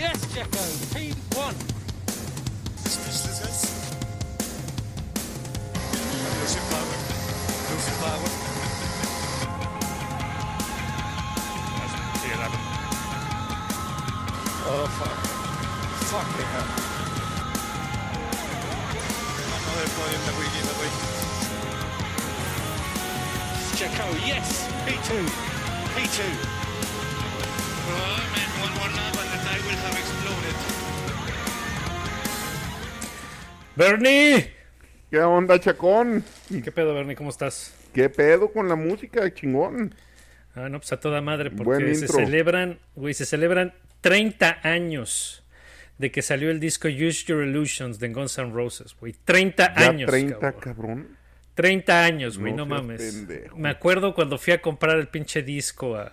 Yes, Checo. Team one. Losing power. Losing power. Sí, dale. Oh, fuck. Fuck, hell. Mano del podio, me voy, me voy. Checo, yes. P2. P2. Bernie. ¿Qué onda, Chacón? ¿Qué pedo, Bernie? ¿Cómo estás? ¿Qué pedo con la música, chingón? Ah, no, pues a toda madre, porque se celebran, güey, se celebran 30 años de que salió el disco Use Your Illusions de Guns N' Roses, güey. 30 Ya años. 30, cabrón. cabrón. 30 años, güey, no, mames. pendejo. Me acuerdo cuando fui a comprar el pinche disco a,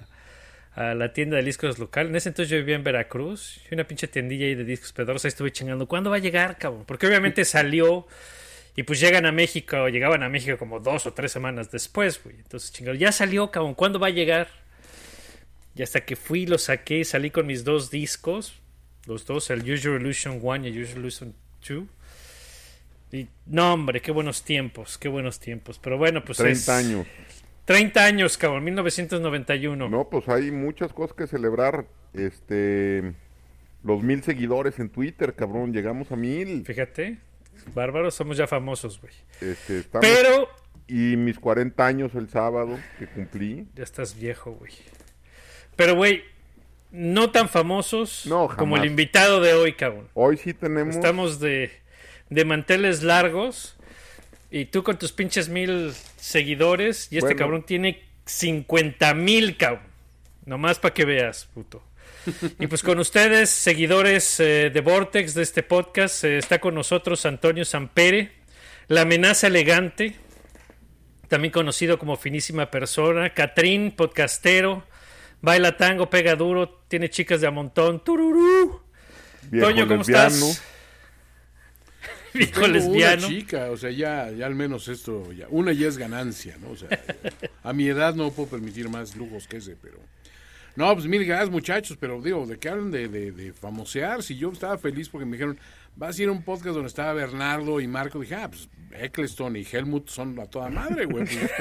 a la tienda de discos local. En ese entonces yo vivía en Veracruz. Y una pinche tiendilla ahí de discos pedorros. Ahí estuve chingando. ¿Cuándo va a llegar, cabrón? Porque obviamente salió. Y pues llegan a México. Llegaban a México como dos o tres semanas después, güey. Entonces chingado. Ya salió, cabrón. ¿Cuándo va a llegar? Y hasta que fui, lo saqué. Salí con mis dos discos. Los dos, el Your Illusion 1 y el Your Illusion 2. Y no, hombre, qué buenos tiempos, qué buenos tiempos. Pero bueno, pues 30 es- años. 30 años, cabrón, 1991. No, pues hay muchas cosas que celebrar. Este. Los mil seguidores en Twitter, cabrón. Llegamos a mil. Fíjate, bárbaros, somos ya famosos, güey. Este, estamos- Pero Y mis 40 años el sábado que cumplí. ya estás viejo, güey. Pero, güey, no tan famosos No, como el invitado de hoy, cabrón. Hoy sí tenemos. Estamos de, de manteles largos y tú con tus pinches mil seguidores y este Bueno. cabrón tiene 50 mil, cabrón. Nomás para que veas, puto. Y pues con ustedes, seguidores eh, de Vortex de este podcast, eh, está con nosotros Antonio Sampere, la amenaza elegante, también conocido como finísima persona, Catrín, podcastero, baila tango, pega duro, tiene chicas de a montón, tururú. viejo Toño, ¿cómo lesbiano. estás? Viejo Tengo lesbiano. Una chica, o sea, ya, ya al menos esto, ya, una ya es ganancia, ¿no? O sea, a mi edad no puedo permitir más lujos que ese, pero... No, pues mil gracias muchachos, pero digo, ¿de qué hablan de, de, de famosear? Si yo estaba feliz porque me dijeron, vas a ir a un podcast donde estaba Bernardo y Marco, dije, ah, pues Eccleston y Helmut son a toda madre, güey. pues.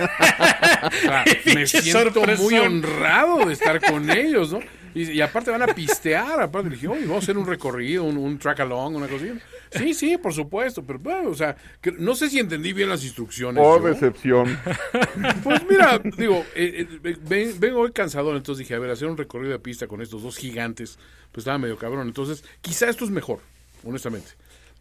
O sea, me siento muy honrado de estar con ellos, ¿no? Y, y aparte van a pistear, aparte dije, oye, vamos a hacer un recorrido, un, un track along, una cosilla. Sí, sí, por supuesto, pero bueno, o sea, que- no sé si entendí bien las instrucciones. Oh, yo. decepción. Pues mira, digo, eh, eh, ven- vengo hoy cansado, entonces dije, a ver, hacer un recorrido de pista con estos dos gigantes, pues estaba medio cabrón. Entonces, quizá esto es mejor, honestamente.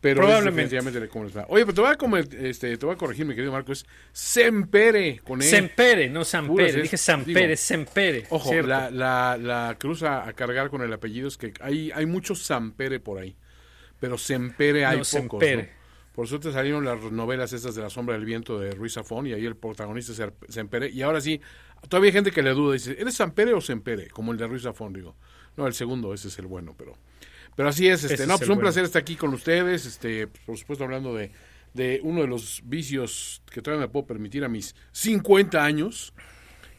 Pero Probablemente. definitivamente de cómo les va. Oye, pero te voy a, comer- este, te voy a corregir, mi querido Marco, es Sempere con él. Sempere, no Sampere. Dije Sampere, Sempere. Ojo, la, la, la cruz a, a cargar con el apellido es que hay, hay mucho Sampere por ahí, pero Sempere hay No, pocos. Sempere. ¿no? Por suerte salieron las novelas estas de La sombra del viento de Ruiz Zafón y ahí el protagonista es Sempere. Y ahora sí, todavía hay gente que le duda, dice, ¿eres Sampere o Sempere? Como el de Ruiz Zafón, digo. No, el segundo, ese es el bueno, pero... Pero así es, este, Ese no, es pues un bueno. placer estar aquí con ustedes, este, por supuesto hablando de, de uno de los vicios que todavía me puedo permitir a mis 50 años,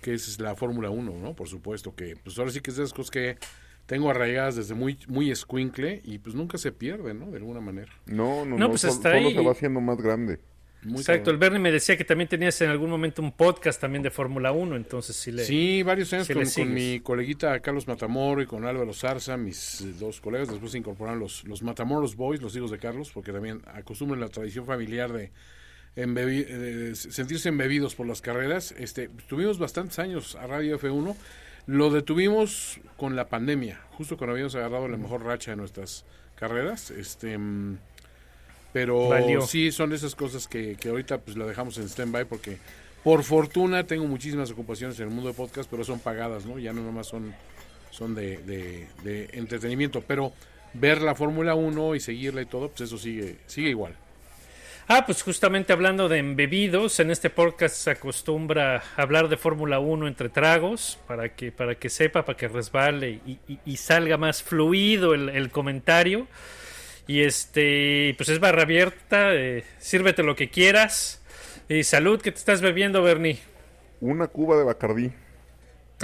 que es la Fórmula 1, ¿no? Por supuesto que, pues ahora sí que es de cosas que tengo arraigadas desde muy, muy escuincle y pues nunca se pierden, ¿no? De alguna manera. No, no, No, no. pues sol- hasta solo ahí- se va haciendo más grande. Muy Exacto, el. Bernie me decía que también tenías en algún momento un podcast también de Fórmula 1, entonces sí le... Sí, varios años con, mi coleguita Carlos Matamoro y con Álvaro Zarza, mis dos colegas. Después se incorporaron los, los Matamoros Boys, los hijos de Carlos, porque también acostumbran la tradición familiar de embebi- eh, sentirse embebidos por las carreras. Este, tuvimos bastantes años a Radio F1. Lo detuvimos con la pandemia, justo cuando habíamos agarrado la mejor racha de nuestras carreras. Este, mm, pero Valió. sí son esas cosas que, que ahorita pues la dejamos en stand-by porque por fortuna tengo muchísimas ocupaciones en el mundo de podcast, pero son pagadas, ¿no? Ya no nomás son, son de, de- de entretenimiento, pero ver la Fórmula 1 y seguirla y todo, pues eso sigue, sigue igual. Ah, pues justamente hablando de embebidos, en este podcast se acostumbra a hablar de Fórmula 1 entre tragos, para que, para que sepa, para que resbale y, y- y salga más fluido el, el comentario. Y este, pues es barra abierta, eh, sírvete lo que quieras. Y salud, ¿qué te estás bebiendo, Bernie? Una cuba de Bacardí.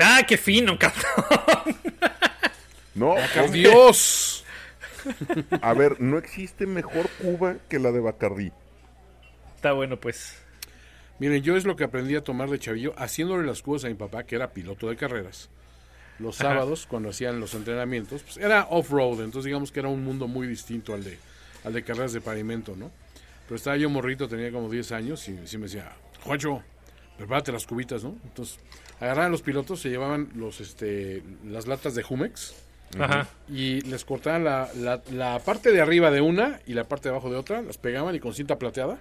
Ah, qué fino, cabrón. No, ¡Por Dios! A ver, no existe mejor Cuba que la de Bacardí. Está bueno, pues. Miren, yo es lo que aprendí a tomar de chavillo, haciéndole las cubas a mi papá, que era piloto de carreras. Los Ajá. sábados, cuando hacían los entrenamientos, pues era off-road, entonces digamos que era un mundo muy distinto al de, al de carreras de pavimento, ¿no? Pero estaba yo morrito, tenía como 10 años, y sí me decía, Juancho, prepárate las cubitas, ¿no? Entonces, agarraban los pilotos, se llevaban los, este, las latas de Jumex, Ajá. y les cortaban la, la- la parte de arriba de una y la parte de abajo de otra, las pegaban y con cinta plateada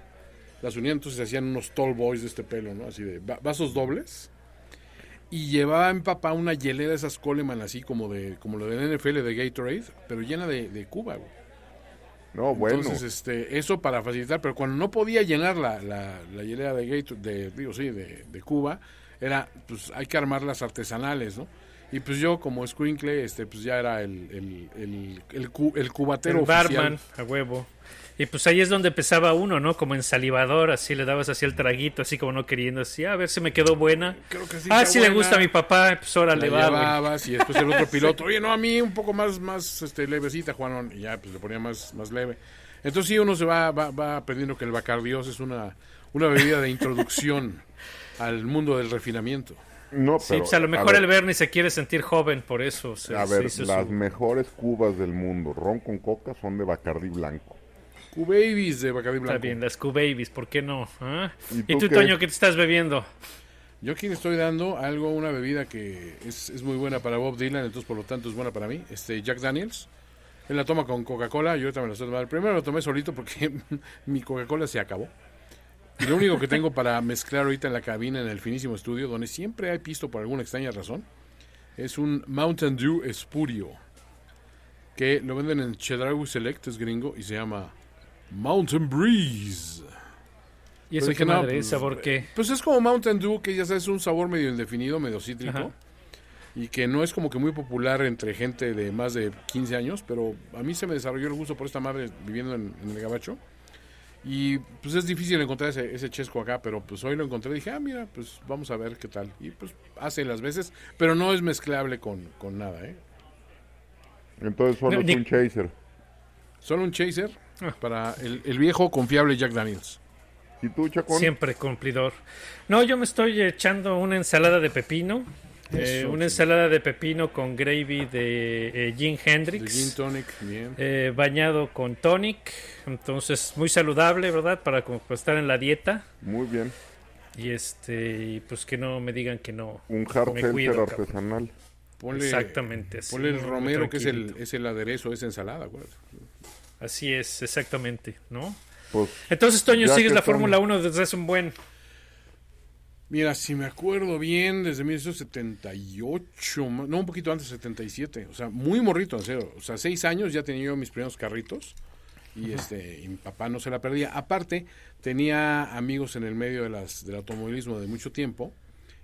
las unían, entonces se hacían unos tall boys de este pelo, ¿no? Así de va- vasos dobles. Y llevaba en papá una hielera de esas Coleman así como de como lo del NFL de Gatorade, pero llena de, de Cuba, güey. No, bueno. Entonces, este, eso para facilitar, pero cuando no podía llenar la, la, la hielera de Gatorade, de, digo, sí, de, de Cuba, era, pues hay que armarlas artesanales, ¿no? Y pues yo como squinkle, este, pues ya era el, el, el, el, cu- el cubatero El oficial. a huevo. Y pues ahí es donde empezaba uno, ¿no? Como en salivador, así le dabas así el traguito, así como no queriendo, así, "Ah, a ver si me quedó buena. Creo que sí ah, si le buena. gusta a mi papá, pues órale, la va, y después el otro piloto, oye, no, a mí un poco más, más este, levecita, Juanón, y ya, pues le ponía más, más leve. Entonces sí, uno se va, va, va aprendiendo que el Bacardios es una, una bebida de introducción al mundo del refinamiento. no, Sí, pero, pues a lo mejor ver, el Bernie se quiere sentir joven, por eso se, A ver, las su- mejores cubas del mundo, ron con coca, son de Bacardí blanco. Q-Babies de Bacardi Blanco. Está bien, las Q-Babies, ¿por qué no? ¿Ah? ¿Y ¿Y tú qué? Toño, qué te estás bebiendo? Yo aquí le estoy dando algo, una bebida que es, es muy buena para Bob Dylan, entonces por lo tanto es buena para mí. Este Jack Daniels. Él la toma con Coca-Cola, yo ahorita me la estoy tomando. Primero lo tomé solito porque mi Coca-Cola se acabó. Y lo único que tengo para mezclar ahorita en la cabina, en el finísimo estudio, donde siempre hay pisto por alguna extraña razón, es un Mountain Dew Espurio. Que lo venden en Chedraui Select, es gringo, y se llama Mountain Breeze. ¿Y eso qué madre? pues, ¿Sabor qué? Pues es como Mountain Dew, que ya sabes, es un sabor medio indefinido, medio cítrico. Ajá. Y que no es como que muy popular entre gente de más de 15 años, pero a mí se me desarrolló el gusto por esta madre viviendo en, en el Gabacho. Y pues es difícil encontrar ese, ese chesco acá, pero pues hoy lo encontré y dije, ah, mira, pues vamos a ver qué tal. Y pues hace las veces, pero no es mezclable con, con nada, ¿eh? Entonces solo No, es ni- un chaser. Solo un chaser. Para el, el viejo confiable Jack Daniels. ¿Y tú, Chacón? Siempre cumplidor. No, yo me estoy echando una ensalada de pepino. eh, una ensalada de pepino con gravy de eh, Jim De Hendrix. Gin Tonic, bien. eh, bañado con tonic. Entonces, muy saludable, ¿verdad? Para como para estar en la dieta. Muy bien. Y este, pues que no me digan que no. Un hard Me cuido, artesanal. Ponle, Exactamente. así, ponle el romero, que es el, es el aderezo, es ensalada, güey. Así es, exactamente, ¿no? Pues Entonces, Toño, sigues la Fórmula 1 desde hace un buen. Mira, si me acuerdo bien, desde 1978, ma- no, un poquito antes, 77, o sea, muy morrito, en serio. O sea, seis años ya tenía yo mis primeros carritos y este y mi papá no se la perdía. Aparte, tenía amigos en el medio de las, del automovilismo de mucho tiempo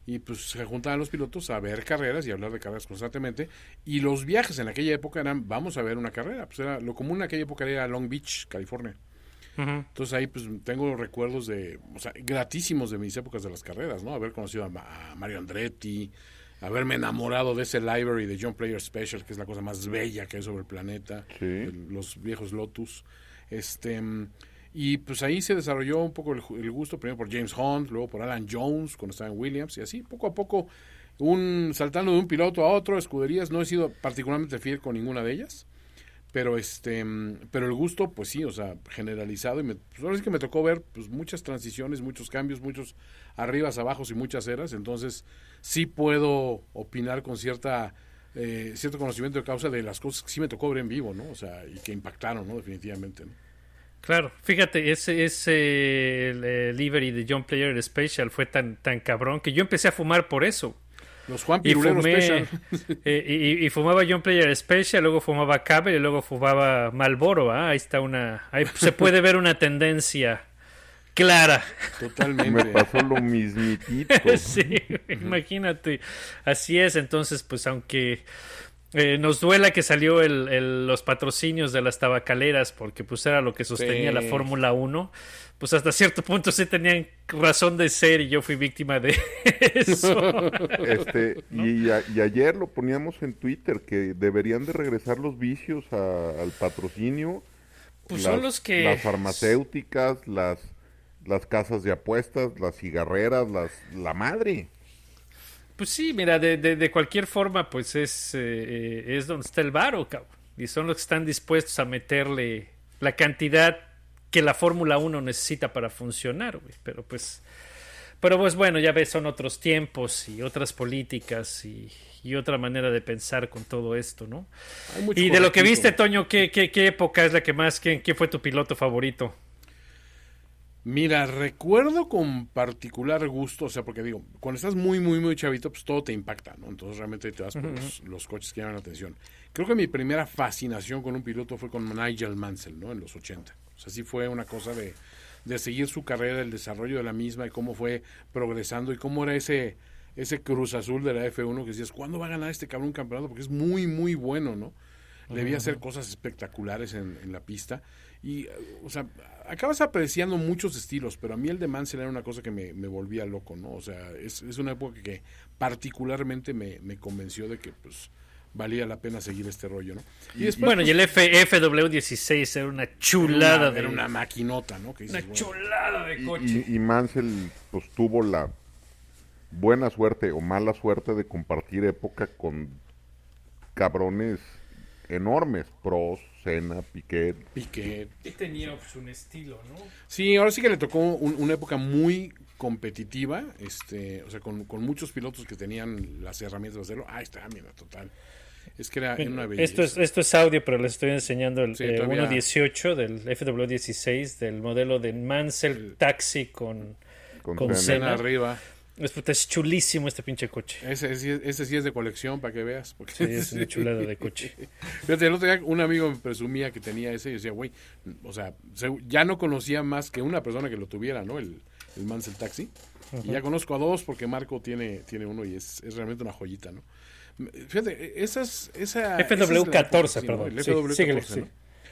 y pues se juntaban los pilotos a ver carreras y a hablar de carreras constantemente. Y los viajes en aquella época eran, vamos a ver una carrera. Pues era, lo común en aquella época era Long Beach, California. Entonces ahí pues tengo recuerdos de, o sea, gratísimos de mis épocas de las carreras, ¿no? Haber conocido a, Ma- a Mario Andretti, haberme enamorado de ese library de John Player Special, que es la cosa más bella que hay sobre el planeta, Sí. el- los viejos Lotus. Este, mm, y pues ahí se desarrolló un poco el, el gusto, primero por James Hunt, luego por Alan Jones, cuando estaba en Williams, y así poco a poco, un saltando de un piloto a otro, escuderías, no he sido particularmente fiel con ninguna de ellas pero este pero el gusto pues sí o sea generalizado y me, pues ahora sí que me tocó ver pues muchas transiciones muchos cambios muchos arribas abajos y muchas eras entonces sí puedo opinar con cierta eh, cierto conocimiento de causa de las cosas que sí me tocó ver en vivo no o sea y que impactaron no definitivamente ¿no? Claro, fíjate, ese, ese el, eh, livery de John Player Special fue tan, tan cabrón que yo empecé a fumar por eso. los Juan Y fumé, Special eh, y, y fumaba John Player Special, luego fumaba Cable y luego fumaba Malboro. ¿ah? Ahí está una, ahí se puede ver una tendencia clara. me totalmente pasó lo mismitito. sí, imagínate. Así es, entonces, pues aunque eh, nos duela que salió el, el- los patrocinios de las tabacaleras porque pues era lo que sostenía Sí. la Fórmula 1. Pues hasta cierto punto sí tenían razón de ser y yo fui víctima de eso. Este, y, a- y ayer lo poníamos en Twitter que deberían de regresar los vicios a- al patrocinio. Pues son los que- Las farmacéuticas, las, las casas de apuestas, las cigarreras, las, la madre. Pues sí, mira, de, de, de cualquier forma, pues es, eh, eh, es donde está el varo, cabrón. Y son los que están dispuestos a meterle la cantidad que la Fórmula 1 necesita para funcionar, güey. Pero pues, pero pues bueno, ya ves, son otros tiempos y otras políticas y, y otra manera de pensar con todo esto, ¿no? Y de lo que viste, Toño, ¿qué, qué, qué época es la que más? ¿Quién, quién fue tu piloto favorito? Mira, recuerdo con particular gusto, o sea, porque digo, cuando estás muy, muy, muy chavito, pues todo te impacta, ¿no? Entonces realmente te vas por los, los coches que llaman la atención. Creo que mi primera fascinación con un piloto fue con Nigel Mansell, ¿no? En los 80. O sea, sí fue una cosa de, de seguir su carrera, el desarrollo de la misma y cómo fue progresando y cómo era ese, ese Cruz Azul de la F1 que decías, ¿cuándo va a ganar este cabrón un campeonato? Porque es muy, muy bueno, ¿no? Debía hacer cosas espectaculares en, en la pista. Y, o sea, acabas apreciando muchos estilos, pero a mí el de Mansell era una cosa que me, me volvía loco, ¿no? O sea, es, es una época que particularmente me, me convenció de que, pues, valía la pena seguir este rollo, ¿no? Y después, Bueno, y pues, el F, FW16 era una era chulada una, de era una maquinota, ¿no? Que dices, una bueno, chulada de Y, coche. y, y Mansell pues tuvo la buena suerte o mala suerte de compartir época con cabrones enormes, Pros, Senna, Piquet. Piquet. Sí tenía pues, un estilo, ¿no? Sí, ahora sí que le tocó un- una época muy competitiva, este, o sea, con, con muchos pilotos que tenían las herramientas de hacerlo. Ah, está, mira, total. Es que era, era una belleza. Esto es, esto es audio, pero les estoy enseñando el Sí, eh, todavía- 1.18 del FW16 del modelo de Mansell Taxi con, Con con Senna. arriba. Es, es chulísimo este pinche coche. Ese, sí- ese sí es de colección, para que veas. Porque, Sí, es una chulada de coche. Fíjate, el otro día un amigo me presumía que tenía ese y decía, güey, o sea, se- ya no conocía más que una persona que lo tuviera, ¿no? El, el Mansell Taxi. Y ya conozco a dos porque Marco tiene, tiene uno y es, es realmente una joyita, ¿no? Fíjate, esas, esa... esa es la FW14, época, sí, ¿no? perdón. El Sí, FW14, síguele, ¿no? sí.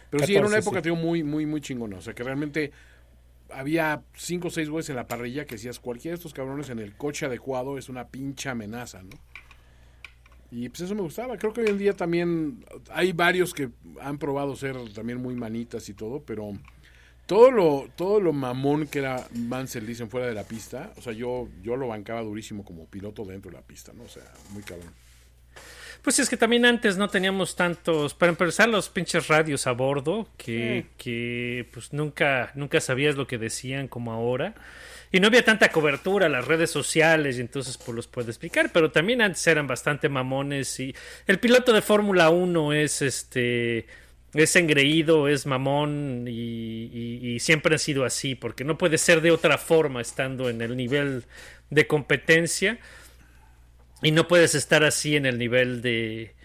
Pero sí, era una 14, época, sí. tío, muy, muy, muy chingona. O sea, que realmente había cinco o seis güeyes en la parrilla que decías, cualquiera de estos cabrones en el coche adecuado es una pincha amenaza, ¿no? Y pues eso me gustaba. Creo que hoy en día también hay varios que han probado ser también muy manitas y todo, pero todo lo, todo lo mamón que era Mansell, dicen, fuera de la pista, o sea, yo, yo lo bancaba durísimo como piloto dentro de la pista, ¿no? O sea, muy cabrón. Pues es que también antes no teníamos tantos, para empezar los pinches radios a bordo, que, que pues nunca, nunca sabías lo que decían como ahora. Y no había tanta cobertura, las redes sociales, y entonces pues los puedo explicar, pero también antes eran bastante mamones y el piloto de Fórmula 1 es este es engreído, es mamón y, y- y siempre ha sido así, porque no puede ser de otra forma estando en el nivel de competencia. Y no puedes estar así en el nivel de,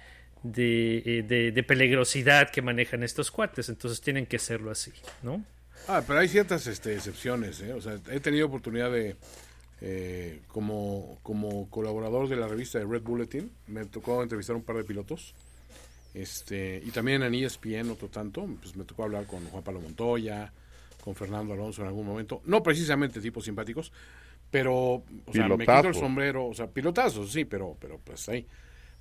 de, eh, de- de peligrosidad que manejan estos cuates. Entonces tienen que hacerlo así, ¿no? Ah, pero hay ciertas este, excepciones, ¿eh? O sea, he tenido oportunidad de, eh, como, como colaborador de la revista de Red Bulletin, me tocó entrevistar a un par de pilotos. Este, y también en ESPN, otro tanto, pues me tocó hablar con Juan Pablo Montoya, con Fernando Alonso en algún momento. No precisamente tipos simpáticos, pero, o sea, me quito el sombrero, o sea, pilotazos, sí, pero, pero pues ahí.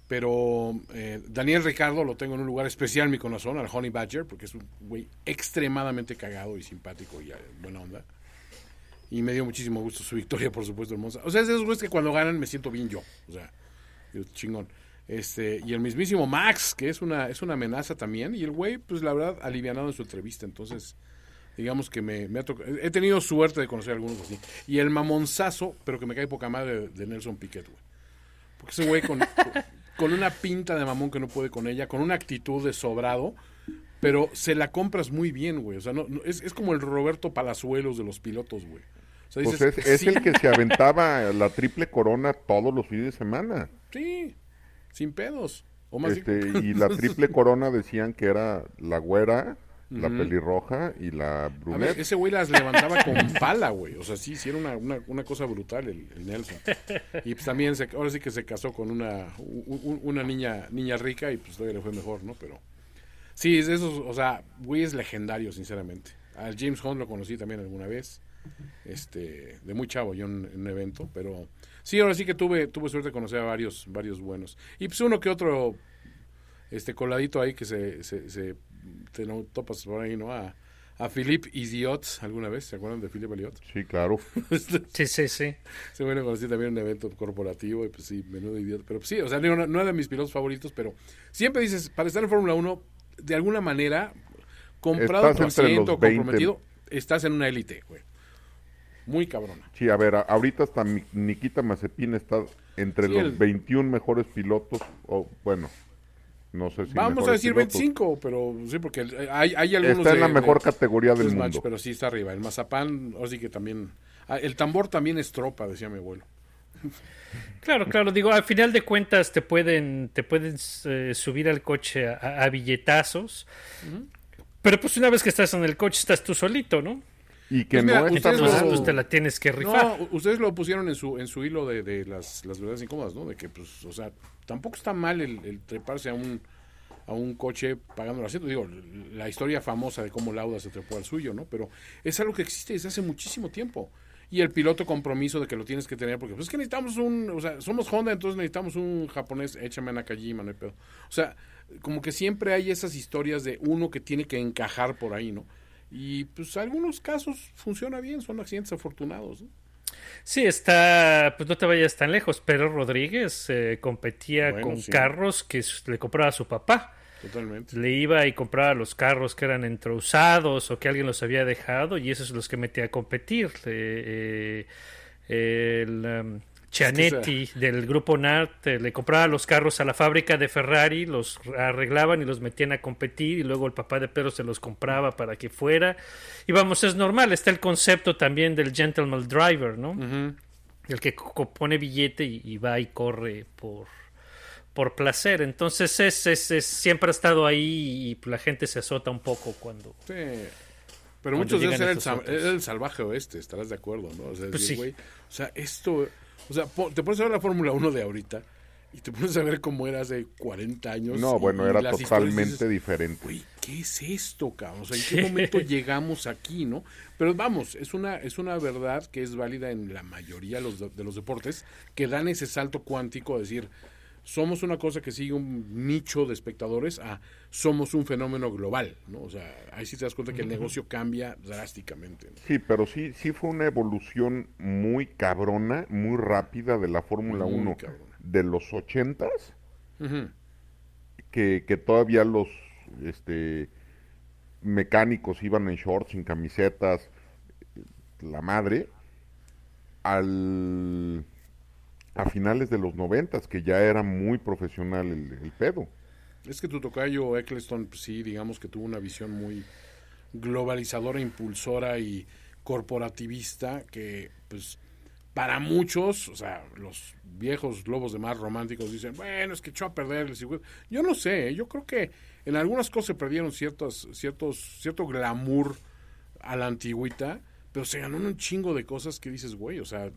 Pero eh, Daniel Ricardo lo tengo en un lugar especial en mi corazón, al Honey Badger, porque es un güey extremadamente cagado y simpático y eh, buena onda. Y me dio muchísimo gusto su victoria, por supuesto, Monza. O sea, es de esos güeyes que cuando ganan me siento bien yo. O sea, yo, chingón. Este, y el mismísimo Max, que es una, es una amenaza también. Y el güey, pues la verdad, alivianado en su entrevista. Entonces, digamos que me, me ha tocado. He tenido suerte de conocer a algunos así. Y el mamonzazo, pero que me cae poca madre, de, Nelson Piquet, güey. Porque ese güey con, con, una pinta de mamón que no puede con ella, con una actitud de sobrado, pero se la compras muy bien, güey. O sea, no, no- es, es como el Roberto Palazuelos de los pilotos, güey. O sea, Pues dices, es, es sí, el que se aventaba la triple corona todos los fines de semana. Sí, sin pedos. O más Este, y la triple corona decían que era la güera, la pelirroja y la ver, brunette. ese güey las levantaba con pala, güey. O sea, sí, sí era una, una, una cosa brutal el, el Nelson. Y pues también, se, ahora sí que se casó con una, u- una niña niña rica y pues todavía le fue mejor, ¿no? Pero sí, es de esos, o sea, güey es legendario, sinceramente. Al James Hunt lo conocí también alguna vez, este, de muy chavo yo en, en un evento, pero sí, ahora sí que tuve, tuve suerte de conocer a varios, varios buenos. Y pues uno que otro, este, coladito ahí que se, se, se- te no topas por ahí, ¿no? A, a Philippe Idiot alguna vez, ¿se acuerdan de Philippe Idiot? Sí, claro. Sí, sí, sí. Se me lo conocí también en un evento corporativo y pues sí, menudo idiota. Pero pues, sí, o sea, no, no era de mis pilotos favoritos, pero siempre dices, para estar en Fórmula 1, de alguna manera, comprado Estás por entre ciento, los 20. comprometido, estás en una élite, güey. Muy cabrona. Sí, a ver, a- ahorita hasta Mi- Nikita Mazepin está entre Sí, los el- 21 mejores pilotos, o bueno, no sé si Vamos a decir pilotos. 25, pero sí, porque el- hay, hay algunos Está en de- la mejor de- categoría del Test match, mundo. pero sí está arriba. El mazapán, ahora sí que también... ah, El tambor también es tropa, decía mi abuelo. Claro, claro, digo, al final de cuentas te pueden, te pueden eh, subir al coche a, a- a billetazos, pero pues una vez que estás en el coche estás tú solito, ¿no? Y que Pues mira, no está ustedes lo- pues te la tienes que rifar. No, ustedes lo pusieron en su en su hilo de, de las, las verdades incómodas, ¿no? De que, pues, o sea, tampoco está mal el, el treparse a un a un coche pagando el asiento. Digo, la historia famosa de cómo Lauda se trepó al suyo, ¿no? Pero es algo que existe desde hace muchísimo tiempo. Y el piloto compromiso de que lo tienes que tener, porque pues es que necesitamos un, o sea, somos Honda, entonces necesitamos un japonés, échame a Nakajima, no hay pedo. O sea, como que siempre hay esas historias de uno que tiene que encajar por ahí, ¿no? Y pues algunos casos funciona bien, son accidentes afortunados, ¿no? Sí, está, pues no te vayas tan lejos, pero Rodríguez eh, competía Bueno, con sí. carros que le compraba a su papá. Totalmente. Le iba y compraba los carros que eran entrousados o que alguien los había dejado y esos son los que metía a competir. Eh, eh, el um, Cianetti del grupo NART eh, le compraba los carros a la fábrica de Ferrari, los arreglaban y los metían a competir y luego el papá de Pedro se los compraba para que fuera. Y vamos, es normal, está el concepto también del gentleman driver, ¿no? El que pone billete y, y va y corre por, por placer. Entonces es, es- es- siempre ha estado ahí y la gente se azota un poco cuando... Sí. Pero Cuando muchos de ellos era el, salvaje oeste, estarás de acuerdo, ¿no? O sea, Pues decir, sí. güey, o sea, esto, o sea, te pones a ver la Fórmula 1 de ahorita y te pones a ver cómo era hace 40 años. No, y- bueno, y era totalmente dices, diferente. Güey, ¿qué es esto, cabrón? O sea, ¿en qué momento llegamos aquí, no? Pero vamos, es una, es una verdad que es válida en la mayoría de los, de los deportes que dan ese salto cuántico a decir, somos una cosa que sigue un nicho de espectadores a somos un fenómeno global, ¿no? O sea, ahí sí te das cuenta que el negocio cambia drásticamente. ¿no? Sí, pero sí, sí fue una evolución muy cabrona, muy rápida de la Fórmula Muy 1 cabrona. de los ochentas, Ujú. que, que todavía los este, mecánicos iban en shorts, sin camisetas, la madre, al, a finales de los noventas, que ya era muy profesional el, el pedo. Es que tu tocayo Eccleston, pues, sí, digamos que tuvo una visión muy globalizadora, impulsora y corporativista que, pues, para muchos, o sea, los viejos lobos de mar románticos dicen, bueno, es que echó a perder el circuito. Yo no sé, yo creo que en algunas cosas se perdieron ciertos, ciertos, cierto glamour a la antigüita, pero se ganó un chingo de cosas que dices, güey, o sea,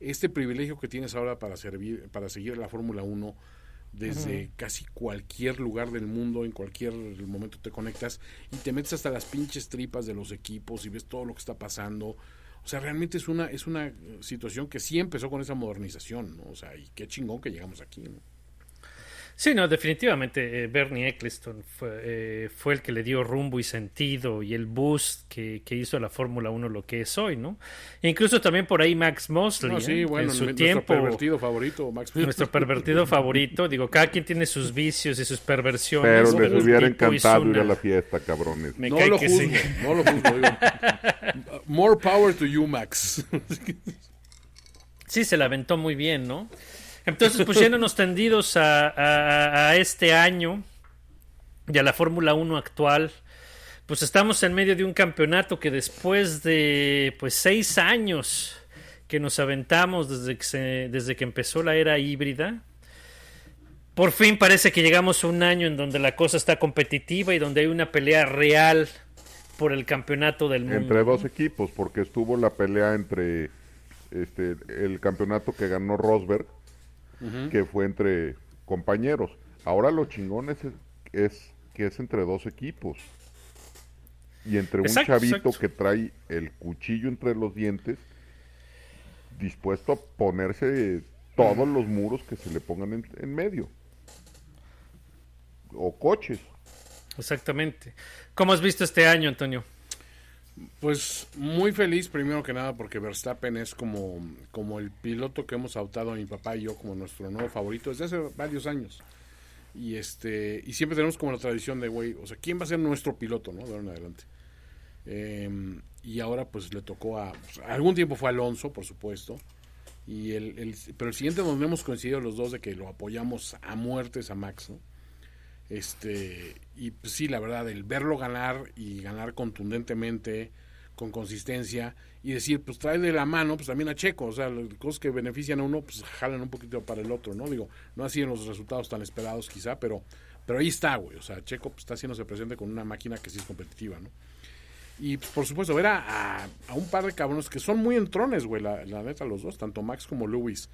este privilegio que tienes ahora para servir, para seguir la Fórmula 1 desde casi cualquier lugar del mundo, en cualquier momento te conectas y te metes hasta las pinches tripas de los equipos y ves todo lo que está pasando. O sea, realmente es una es una eh, situación que sí empezó con esa modernización, ¿no? O sea, y qué chingón que llegamos aquí, ¿no? Sí, no, definitivamente eh, Bernie Eccleston fue, eh, fue el que le dio rumbo y sentido y el boost que, que hizo a la Fórmula 1 lo que es hoy, ¿no? E incluso también por ahí Max Mosley, No, ¿eh? sí, bueno, en su nuestro tiempo, pervertido favorito, Max. nuestro pervertido favorito, digo, cada quien tiene sus vicios y sus perversiones. Pero les hubiera encantado ir a la fiesta, cabrones. Me no cae lo que juzgo, sí. no lo juzgo. digo. More power to you, Max. Sí, se la aventó muy bien, ¿no? Entonces, pues yéndonos tendidos a, a- a este año y a la Fórmula 1 actual, pues estamos en medio de un campeonato que después de pues seis años que nos aventamos desde que, se- desde que empezó la era híbrida, por fin parece que llegamos a un año en donde la cosa está competitiva y donde hay una pelea real por el campeonato del mundo. entre dos equipos, porque estuvo la pelea entre este el campeonato que ganó Rosberg, que fue entre compañeros. Ahora lo chingón es, es que es entre dos equipos. Y entre Exacto, un chavito exacto. que trae el cuchillo entre los dientes, dispuesto a ponerse todos los muros que se le pongan en, en medio. O coches. Exactamente. ¿Cómo has visto este año, Antonio? Pues muy feliz primero que nada porque Verstappen es como, como el piloto que hemos adoptado mi papá y yo como nuestro nuevo favorito desde hace varios años. Y este y siempre tenemos como la tradición de, güey, o sea, ¿quién va a ser nuestro piloto, no? De ahora en adelante. Eh, y ahora pues le tocó a... pues, algún tiempo fue Alonso, por supuesto. Y el, el- pero el siguiente donde hemos coincidido los dos de que lo apoyamos a muertes a Max, ¿no? Este, y pues, sí, la verdad, el verlo ganar y ganar contundentemente, con consistencia, y decir, pues trae de la mano, pues también a Checo, o sea, las cosas que benefician a uno, pues jalan un poquito para el otro, ¿no? Digo, no así en los resultados tan esperados quizá, pero, pero ahí está, güey, o sea, Checo pues, está haciéndose presente con una máquina que sí es competitiva, ¿no? Y pues, por supuesto, ver a, a- un par de cabrones que son muy entrones, güey, la, la neta, los dos, tanto Max como Lewis,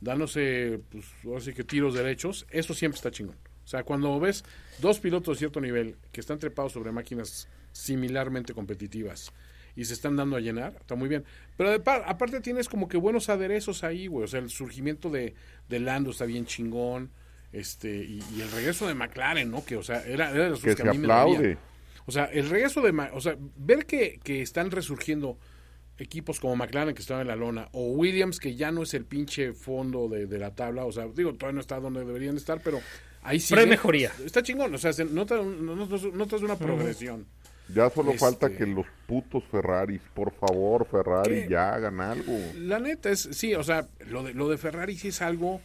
dándose, pues, ahora sí que tiros derechos, eso siempre está chingón. O sea, cuando ves dos pilotos de cierto nivel que están trepados sobre máquinas similarmente competitivas y se están dando a llenar, está muy bien. Pero de par- aparte tienes como que buenos aderezos ahí, güey. O sea, el surgimiento de, de Lando está bien chingón. Este, y, y el regreso de McLaren, ¿no? Que, o sea, era, era de los Que que se a mí me aplaude. O sea, el regreso de... O sea, ver que, que están resurgiendo equipos como McLaren que estaban en la lona o Williams que ya no es el pinche fondo de, de la tabla. O sea, digo, todavía no está donde deberían estar, pero ahí sí. Pero hay mejoría. Está chingón. O sea, se nota, un- notas, notas una progresión. Ya solo Este- falta que los putos Ferraris, por favor, Ferrari, ¿Qué? ya hagan algo. La neta es, sí, o sea, lo de, lo de Ferrari sí es algo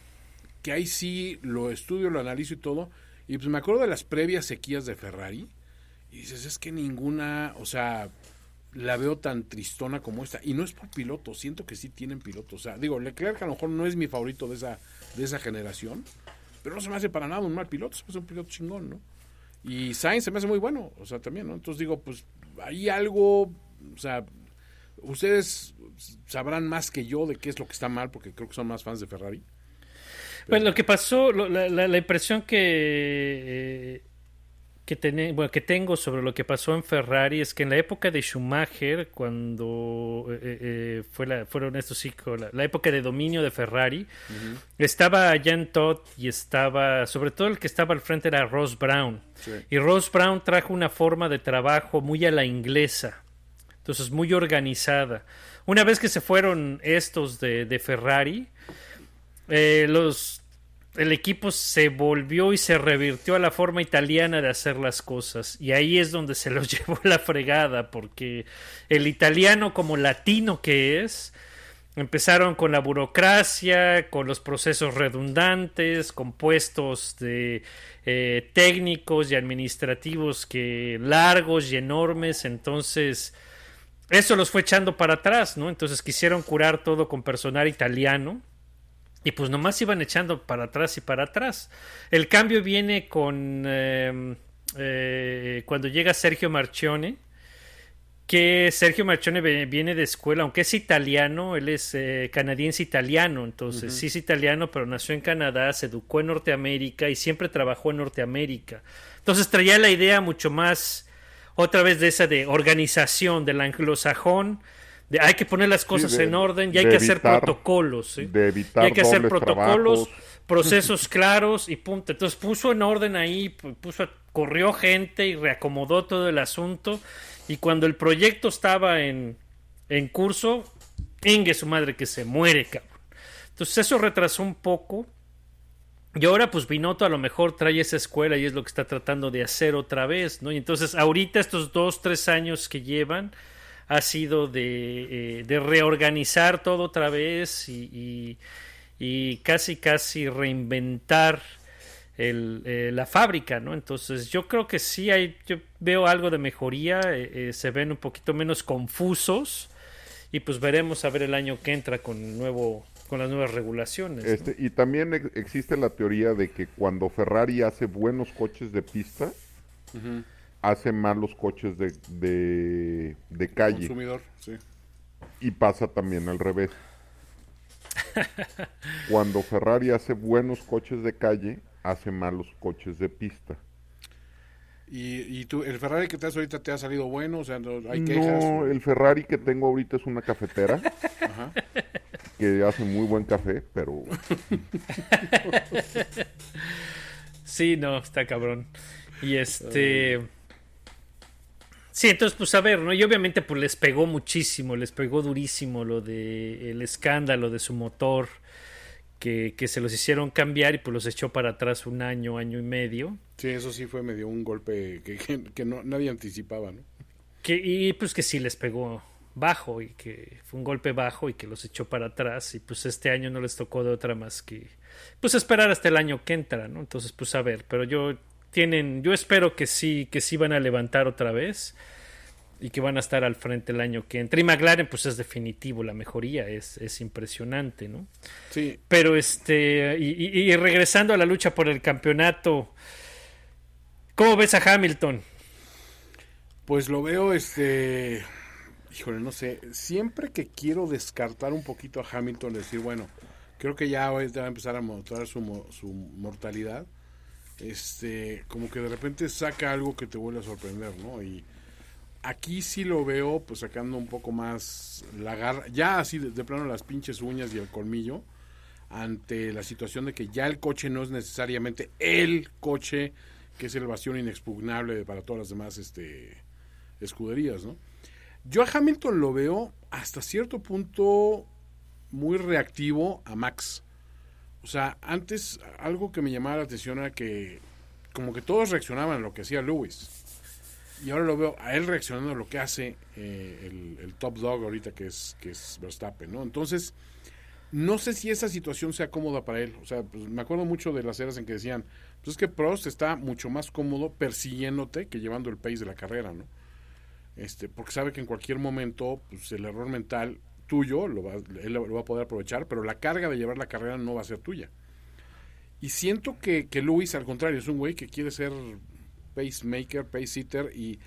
que ahí sí lo estudio, lo analizo y todo. Y pues me acuerdo de las previas sequías de Ferrari. Y dices, es que ninguna, o sea, la veo tan tristona como esta. Y no es por piloto, siento que sí tienen pilotos. O sea, digo, Leclerc a lo mejor no es mi favorito de esa, de esa generación. Pero no se me hace para nada un mal piloto, se me hace un piloto chingón, ¿no? Y Sainz se me hace muy bueno, o sea, también, ¿no? Entonces digo, pues hay algo, o sea, ustedes sabrán más que yo de qué es lo que está mal, porque creo que son más fans de Ferrari. Pues lo que pasó, la impresión que, eh, que, tene- bueno, que tengo sobre lo que pasó en Ferrari es que en la época de Schumacher, cuando eh, eh, fue la, fueron estos cinco, la, la época de dominio de Ferrari, estaba Jan Todd y estaba, sobre todo el que estaba al frente era Ross Brown. Y Ross Brown trajo una forma de trabajo muy a la inglesa, entonces muy organizada. Una vez que se fueron estos de, de Ferrari, eh, los el equipo se volvió y se revirtió a la forma italiana de hacer las cosas. Y ahí es donde se los llevó la fregada porque el italiano como latino que es empezaron con la burocracia con los procesos redundantes con puestos de eh, técnicos y administrativos que largos y enormes. Entonces eso los fue echando para atrás no entonces quisieron curar todo con personal italiano y pues nomás iban echando para atrás y para atrás. El cambio viene con eh, eh, cuando llega Sergio Marchione, que Sergio Marchione viene de escuela, aunque es italiano, él es eh, canadiense italiano, entonces sí es italiano, pero nació en Canadá, se educó en Norteamérica y siempre trabajó en Norteamérica. Entonces traía la idea mucho más, otra vez de esa de organización del anglosajón, de hay que poner las cosas de- en orden y hay que hacer protocolos. ¿sí? de evitar y hay que hacer protocolos, trabajos. procesos claros y punto. Entonces puso en orden ahí, pu- puso, corrió gente y reacomodó todo el asunto. Y cuando el proyecto estaba en, en curso, ingue su madre que se muere, cabrón. Entonces eso retrasó un poco. Y ahora pues Binotto a lo mejor trae esa escuela y es lo que está tratando de hacer otra vez, ¿no? Y entonces ahorita estos dos, tres años que llevan ha sido de, eh, de reorganizar todo otra vez y, y- y casi casi reinventar el, eh, la fábrica, ¿no? Entonces yo creo que sí hay, yo veo algo de mejoría, eh, eh, se ven un poquito menos confusos y pues veremos a ver el año que entra con el nuevo con las nuevas regulaciones. ¿no? Este, y también ex- existe la teoría de que cuando Ferrari hace buenos coches de pista, hace mal los coches de, de, de calle Consumidor, sí. y pasa también al revés. Cuando Ferrari hace buenos coches de calle, hace malos coches de pista. Y, y tú, el Ferrari que te has ahorita te ha salido bueno, o sea, no, hay quejas. No, el Ferrari que tengo ahorita es una cafetera Ajá. que hace muy buen café, pero Sí, no, está cabrón. Y este. Sí, entonces, pues a ver, ¿no? Y obviamente, pues les pegó muchísimo, les pegó durísimo lo de el escándalo de su motor, que, que se los hicieron cambiar y pues los echó para atrás un año, año y medio. Sí, eso sí fue medio un golpe que, que, que no, nadie anticipaba, ¿no? Que, y pues que sí les pegó bajo y que fue un golpe bajo y que los echó para atrás y pues este año no les tocó de otra más que pues esperar hasta el año que entra, ¿no? Entonces pues a ver, pero yo tienen, yo espero que sí, que sí van a levantar otra vez y que van a estar al frente el año que entra. Y McLaren pues es definitivo, la mejoría es, es impresionante, ¿no? Sí, Pero este, y, y- y regresando a la lucha por el campeonato, ¿cómo ves a Hamilton? pues lo veo, este, híjole, no sé, siempre que quiero descartar un poquito a Hamilton, decir, bueno, creo que ya hoy va a empezar a mostrar su, su mortalidad, este, como que de repente saca algo que te vuelve a sorprender, ¿no? Y aquí sí lo veo, pues sacando un poco más la garra, ya así de, plano las pinches uñas y el colmillo, ante la situación de que ya el coche no es necesariamente el coche que es el bastión inexpugnable para todas las demás este, escuderías, ¿no? Yo a Hamilton lo veo hasta cierto punto muy reactivo a Max. O sea, antes algo que me llamaba la atención era que como que todos reaccionaban a lo que hacía Lewis. Y ahora lo veo a él reaccionando a lo que hace eh, el, top dog ahorita que es, que es Verstappen, ¿no? Entonces, no sé si esa situación sea cómoda para él. O sea, pues, me acuerdo mucho de las eras en que decían, pues es que Prost está mucho más cómodo persiguiéndote que llevando el pace de la carrera, ¿no? Este, porque sabe que en cualquier momento, pues el error mental tuyo lo va, él lo va a poder aprovechar, pero la carga de llevar la carrera no va a ser tuya. Y siento que, que Luis, al contrario, es un güey que quiere ser pacemaker, pace y,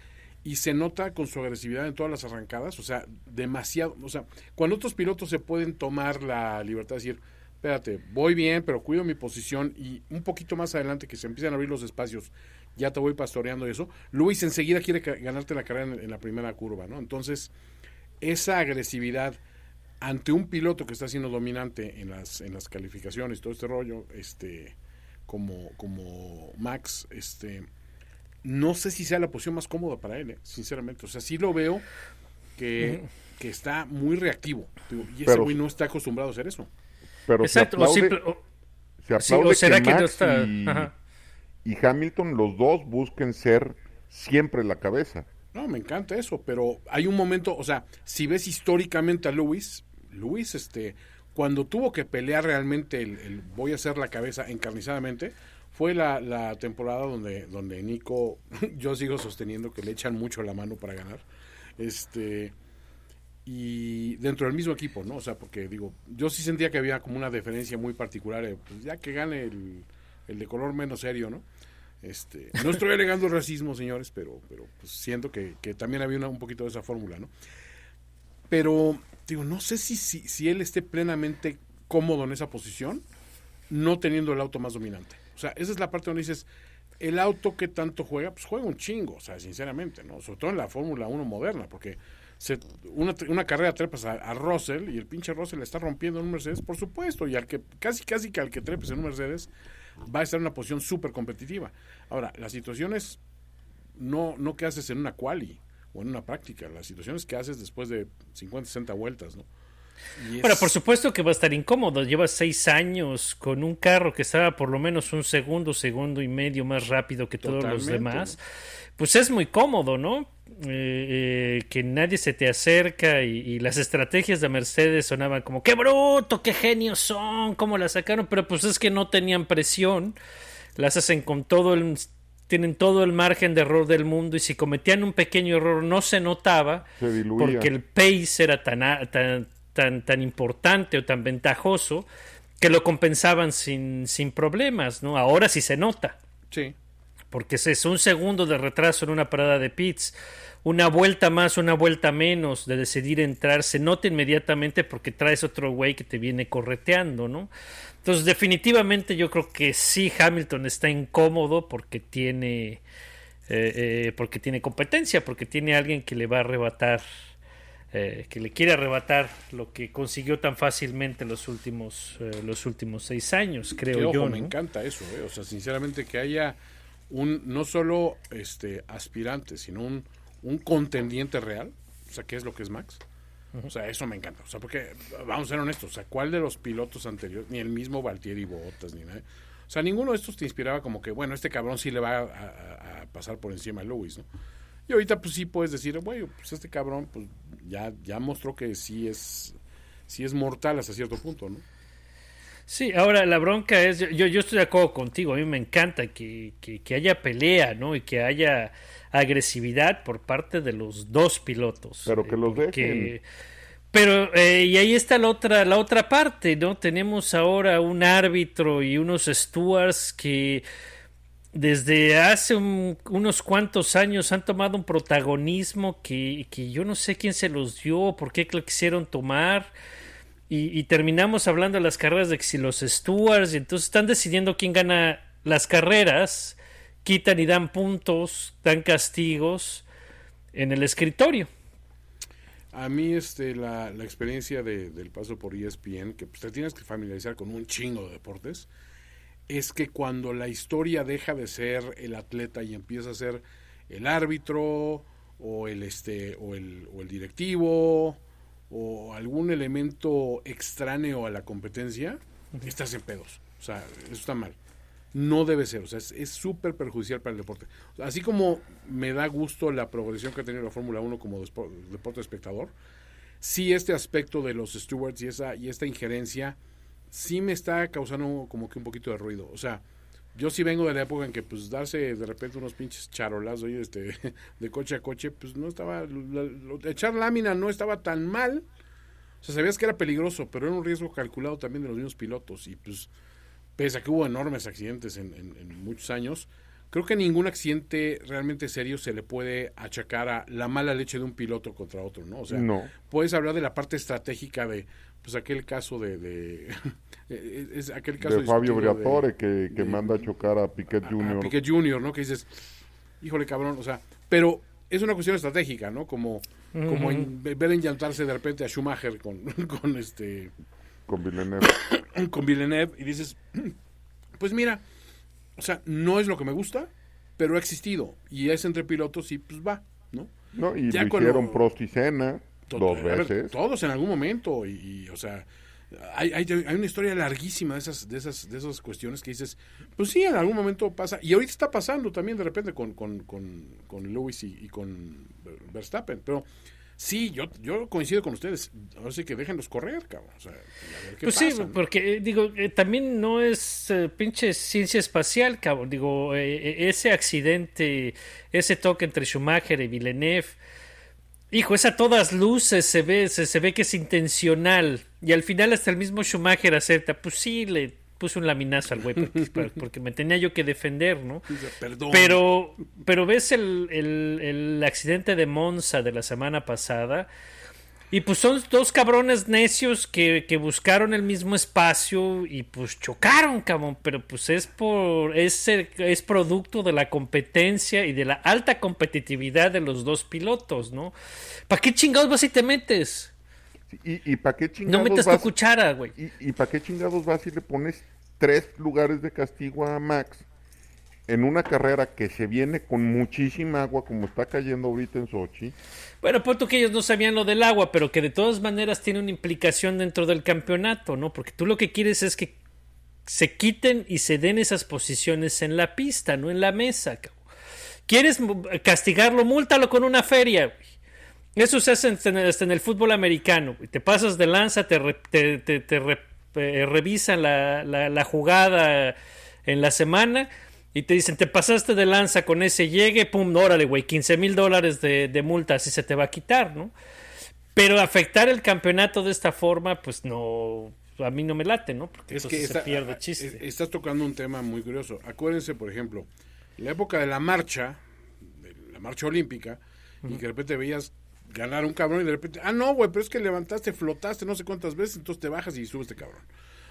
y se nota con su agresividad en todas las arrancadas, o sea, demasiado, o sea, cuando otros pilotos se pueden tomar la libertad de decir, espérate, voy bien, pero cuido mi posición y un poquito más adelante que se empiezan a abrir los espacios, ya te voy pastoreando eso, Luis enseguida quiere ganarte la carrera en la primera curva, ¿no? Entonces, esa agresividad ante un piloto que está siendo dominante en las, en las calificaciones, todo este rollo, este, como, como Max, este, no sé si sea la posición más cómoda para él, ¿eh? sinceramente. O sea, sí lo veo que, que está muy reactivo. digo, y ese güey no está acostumbrado a hacer eso. pero Exacto, se o aplaude, simple- o- se sí, aplaude o será que que no Max está- y, ajá. y Hamilton los dos busquen ser siempre la cabeza. No, me encanta eso, pero hay un momento, o sea, si ves históricamente a Luis, Luis, este, cuando tuvo que pelear realmente el, el voy a hacer la cabeza encarnizadamente, fue la, la temporada donde, donde Nico, yo sigo sosteniendo que le echan mucho la mano para ganar, este, y dentro del mismo equipo, ¿no? O sea, porque digo, yo sí sentía que había como una diferencia muy particular, pues ya que gane el, el de color menos serio, ¿no? Este, no estoy alegando racismo, señores, pero, pero pues siento que, que también había una- un poquito de esa fórmula, ¿no? Pero, digo, no sé si, si, si él esté plenamente cómodo en esa posición, no teniendo el auto más dominante. O sea, esa es la parte donde dices, el auto que tanto juega, pues juega un chingo, o sea, sinceramente, ¿no? Sobre todo en la Fórmula 1 moderna, porque se, una, una carrera trepas a, a Russell y el pinche Russell le está rompiendo en un Mercedes, por supuesto, y al que casi casi que al que trepes en un Mercedes va a estar en una posición súper competitiva. Ahora, la situación es no, no que haces en una quali o en una práctica, las situaciones que haces después de 50, 60 vueltas, ¿no? Y es- Bueno, por supuesto que va a estar incómodo. Lleva seis años con un carro que estaba por lo menos un segundo, segundo y medio más rápido que todos los demás. Pues es muy cómodo, ¿no? Eh, eh, que nadie se te acerca y, y las estrategias de Mercedes sonaban como ¡qué bruto! ¡qué genios son! ¿Cómo la sacaron? Pero pues es que no tenían presión. Las hacen con todo el... Tienen todo el margen de error del mundo y si cometían un pequeño error no se notaba Se porque el pace era tan, a- tan, tan, tan importante o tan ventajoso que lo compensaban sin, sin problemas, ¿no? Ahora sí se nota, Sí. porque es un segundo de retraso en una parada de pits, una vuelta más, una vuelta menos de decidir entrar, se nota inmediatamente porque traes otro güey que te viene correteando, ¿no? Entonces, definitivamente yo creo que sí, Hamilton está incómodo porque tiene, eh, eh, porque tiene competencia, porque tiene alguien que le va a arrebatar, eh, que le quiere arrebatar lo que consiguió tan fácilmente los últimos, eh, los últimos seis años, creo ojo, yo. me encanta eso, o sea, sinceramente que haya un no solo este aspirante, sino un, un contendiente real, o sea, ¿qué es lo que es Max? O sea, eso me encanta. O sea, porque, vamos a ser honestos, o sea, ¿cuál de los pilotos anteriores, ni el mismo Valtieri Bottas, ni nada? O sea, ninguno de estos te inspiraba como que, bueno, este cabrón sí le va a, a- a pasar por encima a Lewis, ¿no? Y ahorita, pues sí puedes decir, bueno, pues este cabrón, pues ya, ya mostró que sí es, sí es mortal hasta cierto punto, ¿no? Sí, ahora la bronca es, yo, yo estoy de acuerdo contigo, a mí me encanta que, que, que haya pelea, ¿no? Y que haya agresividad por parte de los dos pilotos. Pero que Eh, los dejen. Pero, eh, y ahí está la otra, la otra parte, ¿no? Tenemos ahora un árbitro y unos stewards que desde hace un- unos cuantos años han tomado un protagonismo que, que yo no sé quién se los dio, por qué lo quisieron tomar. Y, y terminamos hablando de las carreras de que si los stewards, y entonces están decidiendo quién gana las carreras, quitan y dan puntos, dan castigos en el escritorio. A mí este, la, la experiencia de- del paso por ESPN, que pues, te tienes que familiarizar con un chingo de deportes, es que cuando la historia deja de ser el atleta y empieza a ser el árbitro o el, este, o el, o el directivo o algún elemento extraño a la competencia, estás en pedos. O sea, eso está mal. No debe ser, o sea, es súper perjudicial para el deporte. Así como me da gusto la progresión que ha tenido la Fórmula 1 como deporte espectador, sí este aspecto de los stewards y, esa, y esta injerencia sí me está causando como que un poquito de ruido. O sea, yo sí vengo de la época en que pues darse de repente unos pinches charolazos oye, este, de coche a coche, pues no estaba, echar lámina no estaba tan mal. O sea, sabías que era peligroso, pero era un riesgo calculado también de los mismos pilotos. Y pues, pese a que hubo enormes accidentes en, en- en muchos años, creo que ningún accidente realmente serio se le puede achacar a la mala leche de un piloto contra otro, ¿no? O sea, No. puedes hablar de la parte estratégica de, pues aquel caso de, de es, es aquel caso de Fabio de- Briatore que, que de- manda a chocar a Piquet a- a Jr. Piquet Jr., ¿no? Que dices, híjole cabrón, o sea, pero es una cuestión estratégica, ¿no? Como, como en- ver enllantarse de repente a Schumacher con, con este con Villeneuve. con Villeneuve y dices, pues mira, o sea, no es lo que me gusta, pero ha existido y es entre pilotos y pues va, ¿no? ¿no? Y Ya lo cuando- hicieron Prost y Senna dos ver, veces. todos en algún momento y, y, o sea, hay, hay, hay una historia larguísima de esas, de esas, de esas cuestiones que dices, pues sí, en algún momento pasa y ahorita está pasando también de repente con, con, con, con Lewis y, y con Verstappen, pero sí, yo, yo coincido con ustedes, ahora sí que déjenlos correr, cabrón, o sea, a ver qué Pues pasa, sí, ¿no? porque eh, digo, eh, también no es eh, pinche ciencia espacial, cabrón. Digo, eh, ese accidente, ese toque entre Schumacher y Villeneuve, hijo, es a todas luces, se ve, se, se ve que es intencional. Y al final hasta el mismo Schumacher acepta, pues sí, le puse un laminazo al güey porque, porque me tenía yo que defender, ¿no? Perdón. Pero, pero ves el, el- el accidente de Monza de la semana pasada. Y pues son dos cabrones necios que, que buscaron el mismo espacio y pues chocaron, cabrón. Pero pues es por. Es, es producto de la competencia y de la alta competitividad de los dos pilotos, ¿no? ¿Para qué chingados vas y te metes? ¿Y, y para qué No chingados metas tu vas? cuchara, güey. ¿Y, y para qué chingados vas y le pones tres lugares de castigo a Max en una carrera que se viene con muchísima agua como está cayendo ahorita en Sochi? Bueno, punto que ellos no sabían lo del agua, pero que de todas maneras tiene una implicación dentro del campeonato, ¿no? Porque tú lo que quieres es que se quiten y se den esas posiciones en la pista, no en la mesa. cabrón. ¿Quieres castigarlo? Múltalo con una feria, güey. Eso se hace hasta en el, hasta en el fútbol americano. Te pasas de lanza, te, re- te, te- te re- eh, revisan la, la- la jugada en la semana y te dicen, te pasaste de lanza con ese llegue, pum, órale, güey, 15 mil dólares de, de multa, así se te va a quitar, ¿no? Pero afectar el campeonato de esta forma, pues no, a mí no me late, ¿no? Porque Es que entonces está- se pierde a- chiste. estás tocando un tema muy curioso. Acuérdense, por ejemplo, la época de la marcha, de la marcha olímpica, y que de repente veías ganar un cabrón y de repente, ah, no, güey, pero es que levantaste, flotaste no sé cuántas veces, entonces te bajas y subes este cabrón.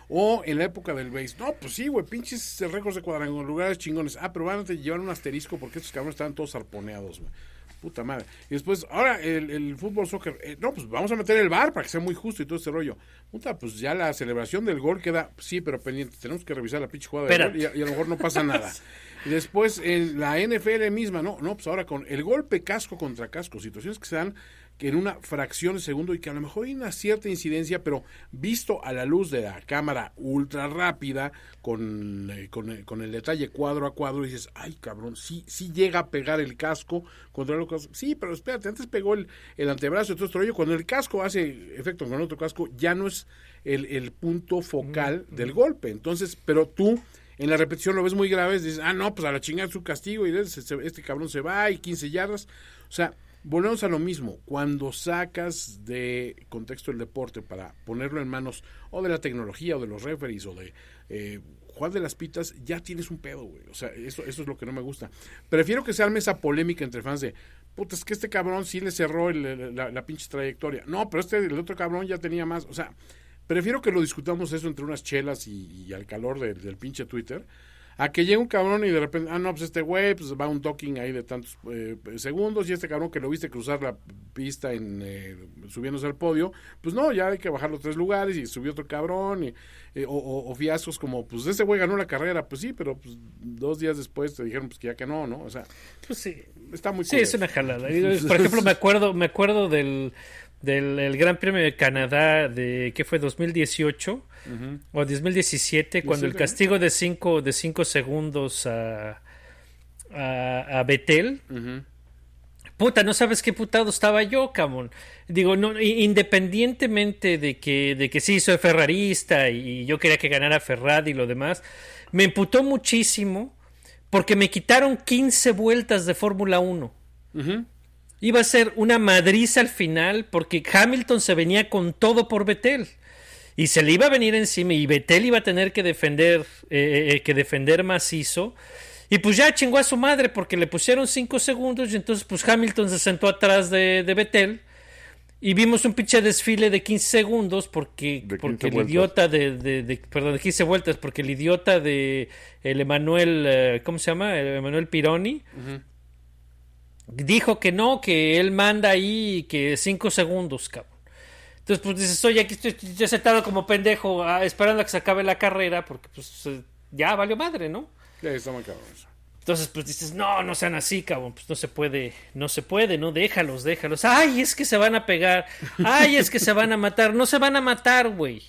O en la época del base, no, pues sí, güey, pinches récords de cuadrangulares chingones. Ah, pero van a llevar un asterisco porque estos cabrones estaban todos arponeados, güey. Puta madre. Y después, ahora el, el fútbol soccer, eh, no, pues vamos a meter el bar para que sea muy justo y todo este rollo. Puta, pues ya la celebración del gol queda, sí, pero pendiente. Tenemos que revisar la pinche jugada del gol y a lo mejor no pasa nada. Y después en la NFL misma, no, no, pues ahora con el golpe casco contra casco, situaciones que se dan que en una fracción de segundo y que a lo mejor hay una cierta incidencia, pero visto a la luz de la cámara ultra rápida, con, eh, con, eh, con el detalle cuadro a cuadro, dices, ay cabrón, sí, sí llega a pegar el casco contra el casco. Sí, pero espérate, antes pegó el, el antebrazo y todo rollo. Cuando el casco hace efecto con otro casco, ya no es el, el punto focal del golpe. Entonces, pero tú en la repetición lo ves muy grave, dices, ah, no, pues a la chingada su castigo y este, este cabrón se va y 15 yardas. O sea, volvemos a lo mismo. Cuando sacas de contexto el deporte para ponerlo en manos o de la tecnología o de los referees o de eh, Juan de las Pitas, ya tienes un pedo, güey. O sea, eso, eso es lo que no me gusta. Prefiero que se arme esa polémica entre fans de, puta, es que este cabrón sí le cerró el- la, la pinche trayectoria. No, pero este, el otro cabrón ya tenía más. O sea, prefiero que lo discutamos eso entre unas chelas y, y al calor de- del pinche Twitter. A que llegue un cabrón y de repente, ah, no, pues este güey, pues va un talking ahí de tantos eh, segundos y este cabrón que lo viste cruzar la pista en eh, subiéndose al podio, pues no, ya hay que bajarlo tres lugares y subió otro cabrón y, eh, o, o- o fiascos como, pues ese güey ganó la carrera, pues sí, pero pues, dos días después te dijeron pues que ya que no, ¿no? O sea, Pues sí. está muy Sí, es culero. una jalada. Por ejemplo, me acuerdo, me acuerdo del, del el Gran Premio de Canadá de que fue 2018 o 2017 cuando el ¿17? castigo de cinco de cinco segundos a a, a Betel. Puta, no sabes qué putado estaba yo, cabrón. Digo, no, independientemente de que, de que sí soy ferrarista y yo quería que ganara Ferrari y lo demás, me emputó muchísimo porque me quitaron 15 vueltas de Fórmula 1. Iba a ser una madriza al final porque Hamilton se venía con todo por Betel. Y se le iba a venir encima y Betel iba a tener que defender, eh, eh, que defender macizo. Y pues ya chingó a su madre porque le pusieron 5 segundos y entonces pues Hamilton se sentó atrás de, de Betel. Y vimos un pinche desfile de 15 segundos porque, De 15 porque el vueltas. idiota de, de- de- Perdón, de 15 vueltas porque el idiota de el Emanuel... eh, ¿Cómo se llama? El Emanuel Pironi. Dijo que no, que él manda ahí que 5 segundos, cabrón. Entonces, pues dices, oye, aquí estoy yo sentado como pendejo ah, esperando a que se acabe la carrera porque pues eh, ya valió madre, ¿no? Ya está muy cabrón. Entonces, pues dices, no, no sean así, cabrón, pues no se puede, no se puede, no, déjalos, déjalos. Ay, es que se van a pegar, ay, es que se van a matar, no se van a matar, güey.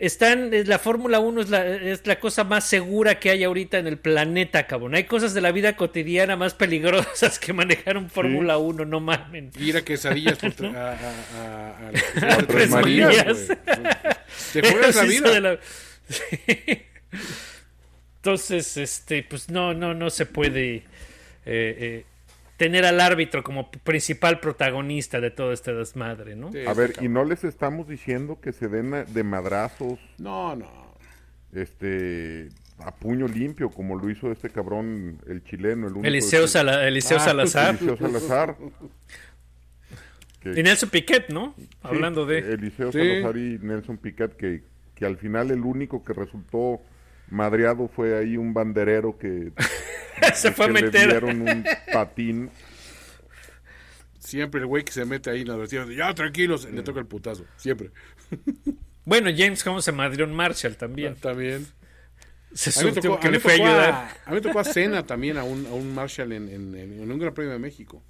Están, la Fórmula 1 es la, es la cosa más segura que hay ahorita en el planeta, cabrón. Hay cosas de la vida cotidiana más peligrosas que manejar un Fórmula 1, no mamen. Ir a quesadillas tre- a, a, a, a, A a Tres Marías. Te juegas la Sí, vida. de la- Sí. Entonces, este, pues no, no, no se puede eh, eh, tener al árbitro como principal protagonista de todo este desmadre, ¿no? Sí, A ver, y no les estamos diciendo que se den de madrazos, No, no. este, a puño limpio, como lo hizo este cabrón, el chileno, el único. Eliseo, que- Sala- Eliseo Ah, Salazar Eliseo Salazar. Que- y Nelson Piquet, ¿no? Hablando de... Eliseo Sí. Salazar y Nelson Piquet, que, que al final el único que resultó madreado fue ahí un banderero que, se fue a que le meter. dieron un patín. Siempre el güey que se mete ahí en la advertencia, ya tranquilos, le toca el putazo. Siempre. Bueno, James Cómo se madrió en Marshall también. También. Se A mí tocó, que a mí le fue a ayudar. a, a mí me tocó a Cena también, a un, a un Marshall en, en, en- en un Gran Premio de México.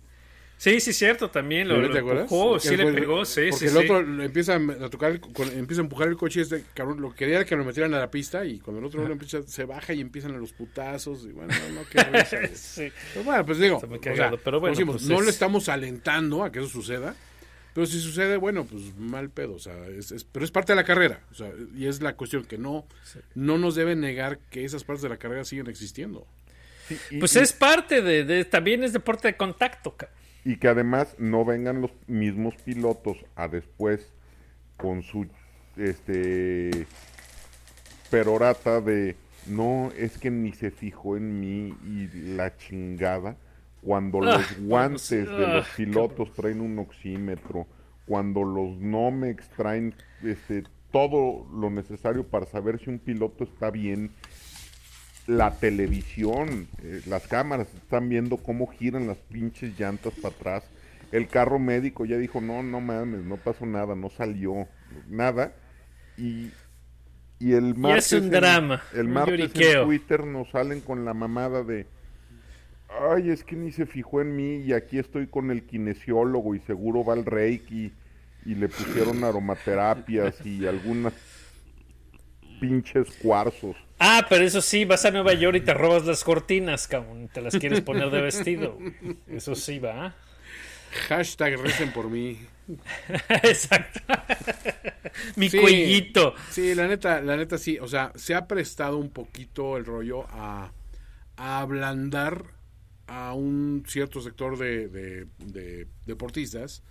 Sí, sí, cierto, también lo, ¿Sí, lo ¿Te acuerdas? empujó, sí le pegó, sí, Porque sí, el sí. otro empieza a tocar, el- con- empieza a empujar el coche y este cabrón lo quería era que lo metieran a la pista y cuando el otro lo empieza, se baja y empiezan a los putazos y bueno, no, no, qué risa, güey. Sí. Pero bueno, pues digo, Está muy o sea, cagado, pero bueno, decimos, pues no es- le estamos alentando a que eso suceda, pero si sucede, bueno, pues mal pedo, o sea, es, es- pero es parte de la carrera, o sea, y es la cuestión que no, no nos deben negar que esas partes de la carrera siguen existiendo. Y- Pues y- es parte de, de- también es deporte de contacto, cabrón. Y que además no vengan los mismos pilotos a después con su este perorata de no, es que ni se fijó en mí y la chingada. Cuando Ah, los guantes de los pilotos traen un oxímetro, cuando los Nomex traen este, todo lo necesario para saber si un piloto está bien, la televisión, eh, las cámaras están viendo cómo giran las pinches llantas para atrás. El carro médico ya dijo, no, no mames, no pasó nada, no salió nada. Y, y el martes, un en- drama, el un martes en Twitter nos salen con la mamada de, ay, es que ni se fijó en mí y aquí estoy con el kinesiólogo y seguro va al reiki y le pusieron aromaterapias y algunas pinches cuarzos. Ah, pero eso sí, vas a Nueva York y te robas las cortinas, cabrón. Te las quieres poner de vestido. Eso sí va. Hashtag recen por mí. Exacto. Mi Sí, cuellito. Sí, la neta, la neta sí. O sea, se ha prestado un poquito el rollo a, a ablandar a un cierto sector de, de- de deportistas.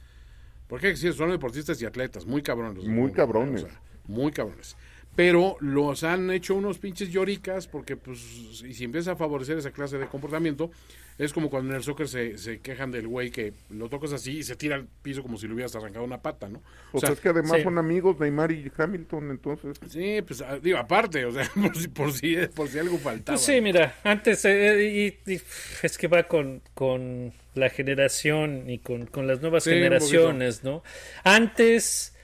Porque sí, son deportistas y atletas, muy cabrones. Muy cabrones. O sea, muy cabrones. Pero los han hecho unos pinches lloricas porque, pues, y si empieza a favorecer esa clase de comportamiento, es como cuando en el soccer se, se quejan del güey que lo tocas así y se tira al piso como si le hubieras arrancado una pata, ¿no? O sea, es que además sí. son amigos Neymar y Hamilton, entonces. Sí, pues ah, digo, aparte, o sea, por si, por si, por si algo faltaba. Pues sí, mira, antes, eh, y, y es que va con, con la generación y con, con las nuevas Sí, generaciones, ¿no? Antes,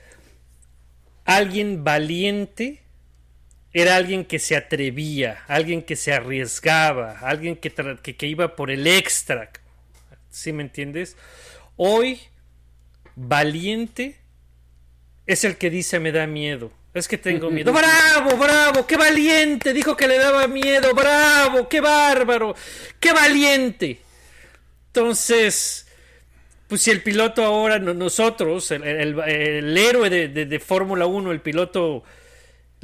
alguien valiente era alguien que se atrevía, alguien que se arriesgaba, alguien que, que, que iba por el extra. ¿Sí me entiendes? Hoy, valiente es el que dice me da miedo. Es que tengo miedo. ¡Bravo, bravo! ¡Qué valiente! Dijo que le daba miedo. ¡Bravo! ¡Qué bárbaro! ¡Qué valiente! Entonces, pues si el piloto ahora, no- nosotros, el, el- el héroe de, de- de Fórmula 1, el piloto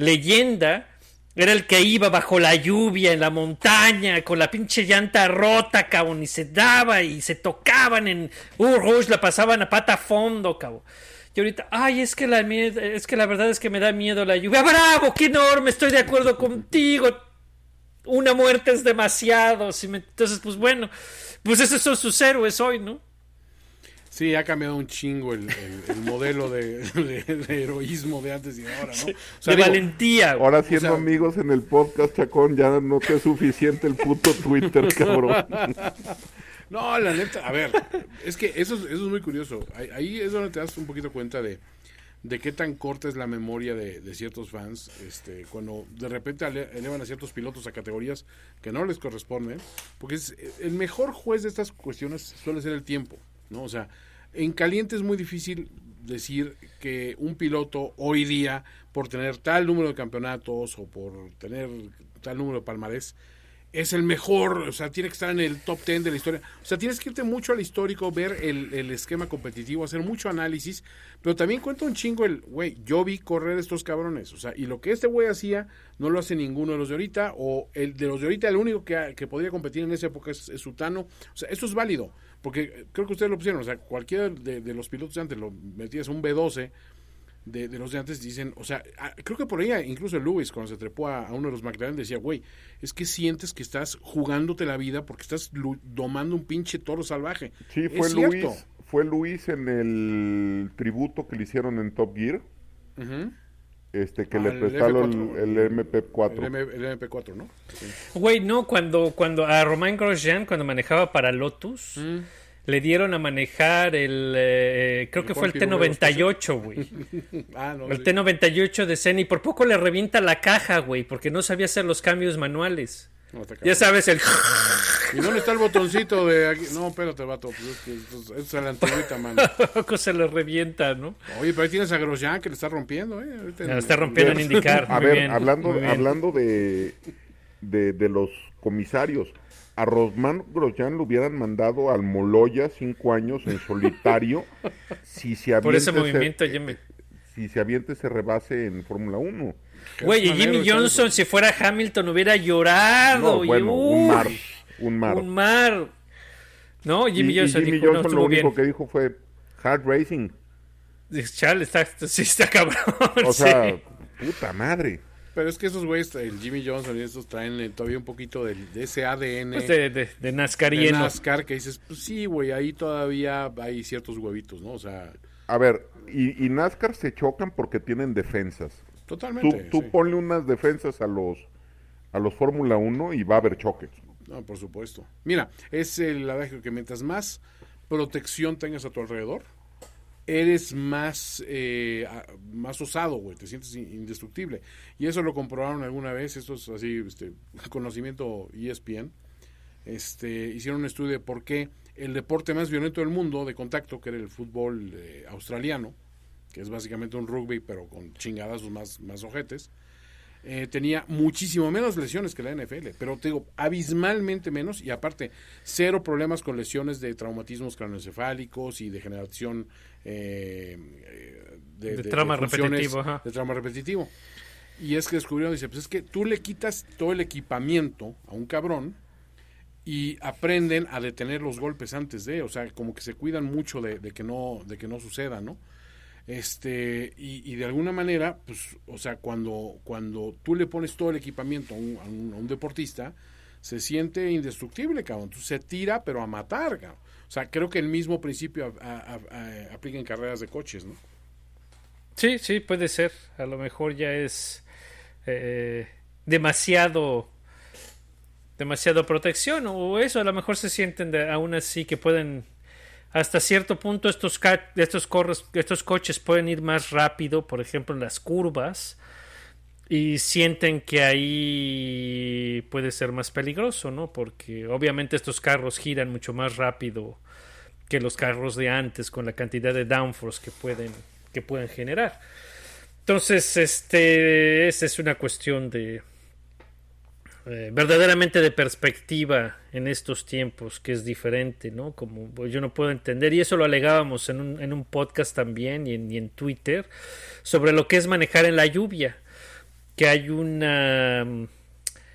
leyenda, era el que iba bajo la lluvia en la montaña con la pinche llanta rota, cabrón, y se daba y se tocaban en uh, Rouge, la pasaban a pata fondo, cabrón. Y ahorita, ay, es que la es que la verdad es que me da miedo la lluvia. ¡Bravo! ¡Qué enorme! Estoy de acuerdo contigo. Una muerte es demasiado. si me- Entonces, pues bueno, pues esos son sus héroes hoy, ¿no? Sí, ha cambiado un chingo el, el- el modelo de, de- de heroísmo de antes y de ahora, ¿no? O sea, de digo, valentía. güey. Ahora siendo sea- amigos en el podcast, Chacón, ya no te es suficiente el puto Twitter, cabrón. No, la neta, a ver, es que eso, es- eso es muy curioso. Ahí, ahí es donde te das un poquito cuenta de, de qué tan corta es la memoria de, de ciertos fans este, cuando de repente elevan a ciertos pilotos a categorías que no les corresponden, porque es, el mejor juez de estas cuestiones suele ser el tiempo, ¿no? O sea, en caliente es muy difícil decir que un piloto hoy día, por tener tal número de campeonatos o por tener tal número de palmarés, es el mejor, o sea, tiene que estar en el top 10 de la historia. O sea, tienes que irte mucho al histórico, ver el, el esquema competitivo, hacer mucho análisis, pero también cuenta un chingo el, güey, yo vi correr estos cabrones, o sea, y lo que este güey hacía no lo hace ninguno de los de ahorita, o el de los de ahorita, el único que, que podría competir en esa época es, Sutano, o sea, eso es válido, porque creo que ustedes lo pusieron, o sea, cualquiera de, los pilotos antes lo metías un B12, de, de los de antes dicen, o sea, ah, creo que por ahí incluso Lewis cuando se trepó a, a uno de los McLaren decía, güey, es que sientes que estás jugándote la vida porque estás domando un pinche toro salvaje. Sí, Es fue cierto. Luis, fue Luis en el tributo que le hicieron en Top Gear, este que Ah, le prestaron F4, el, el MP4. El, M- el MP4, ¿no? Güey, no, cuando, cuando a Romain Grosjean, cuando manejaba para Lotus, le dieron a manejar el. eh, creo El que fue el Juan Pirulero T98, güey. Ah, no. El sí. T98 de y por poco le revienta la caja, güey, porque no sabía hacer los cambios manuales. No, Ya sabes, el. ¿Y dónde está el botoncito de aquí? No, espérate, vato. Pues es que esto es, es a la antigüita, mano. poco se le revienta, ¿no? Oye, pero ahí tienes a Grosjean que le está rompiendo, ¿eh? Ahorita La está rompiendo en indicar. A muy ver, bien, hablando, hablando de, de, de los comisarios, a Rosman Grosjean lo hubieran mandado al Moloya cinco años en solitario si se Por ese movimiento, ya me- si se avienta ese rebase en Fórmula 1. Güey, y Jimmy Johnson, eso. si fuera Hamilton, hubiera llorado. No, y, bueno, un mar, un mar. Un mar. No, Jimmy y, y Johnson Jimmy dijo, Johnson lo bien. único que dijo fue hard racing. Dice, Chale, está, sí está cabrón. O sea, sí. puta madre. Pero es que esos güeyes, el Jimmy Johnson y estos traen eh, todavía un poquito de, ese ADN Pues de, de, de de Nascarieno. NASCAR que dices, pues sí, güey, ahí todavía hay ciertos huevitos, ¿no? O sea, A ver, y, y NASCAR se chocan porque tienen defensas. Tú, totalmente. tú sí. ponle unas defensas a los a los Fórmula 1 y va a haber choques. No, por supuesto. Mira, es el adagio que mientras más protección tengas a tu alrededor, eres más, eh, más osado, güey, te sientes in- indestructible. Y eso lo comprobaron alguna vez, esto es así, este, conocimiento ESPN. Este, hicieron un estudio de por qué el deporte más violento del mundo de contacto, que era el fútbol eh, australiano, que es básicamente un rugby, pero con chingadazos más, más ojetes, eh, tenía muchísimo menos lesiones que la NFL, pero te digo, abismalmente menos y aparte, cero problemas con lesiones de traumatismos craneoencefálicos y degeneración eh, eh, de, De trauma funciones repetitivo, ajá. De trauma repetitivo. Y es que descubrieron, dice, pues es que tú le quitas todo el equipamiento a un cabrón y aprenden a detener los golpes antes de, o sea, como que se cuidan mucho de, de que no de que no suceda, ¿no? Este y, y de alguna manera, pues, o sea, cuando cuando tú le pones todo el equipamiento a un, a un- deportista, se siente indestructible, cabrón. Entonces se tira, pero a matar, cabrón. O sea, creo que el mismo principio aplica en carreras de coches, ¿no? Sí, sí, puede ser. A lo mejor ya es eh, demasiado demasiado protección o eso. A lo mejor se sienten de- aún así que pueden hasta cierto punto estos estos corres, estos coches pueden ir más rápido, por ejemplo en las curvas y sienten que ahí puede ser más peligroso, ¿no? Porque obviamente estos carros giran mucho más rápido que los carros de antes con la cantidad de downforce que pueden que pueden generar. Entonces, este esa es una cuestión de eh, verdaderamente de perspectiva en estos tiempos que es diferente, ¿no? Como yo no puedo entender y eso lo alegábamos en un, en un podcast también y en, y en Twitter sobre lo que es manejar en la lluvia, que hay una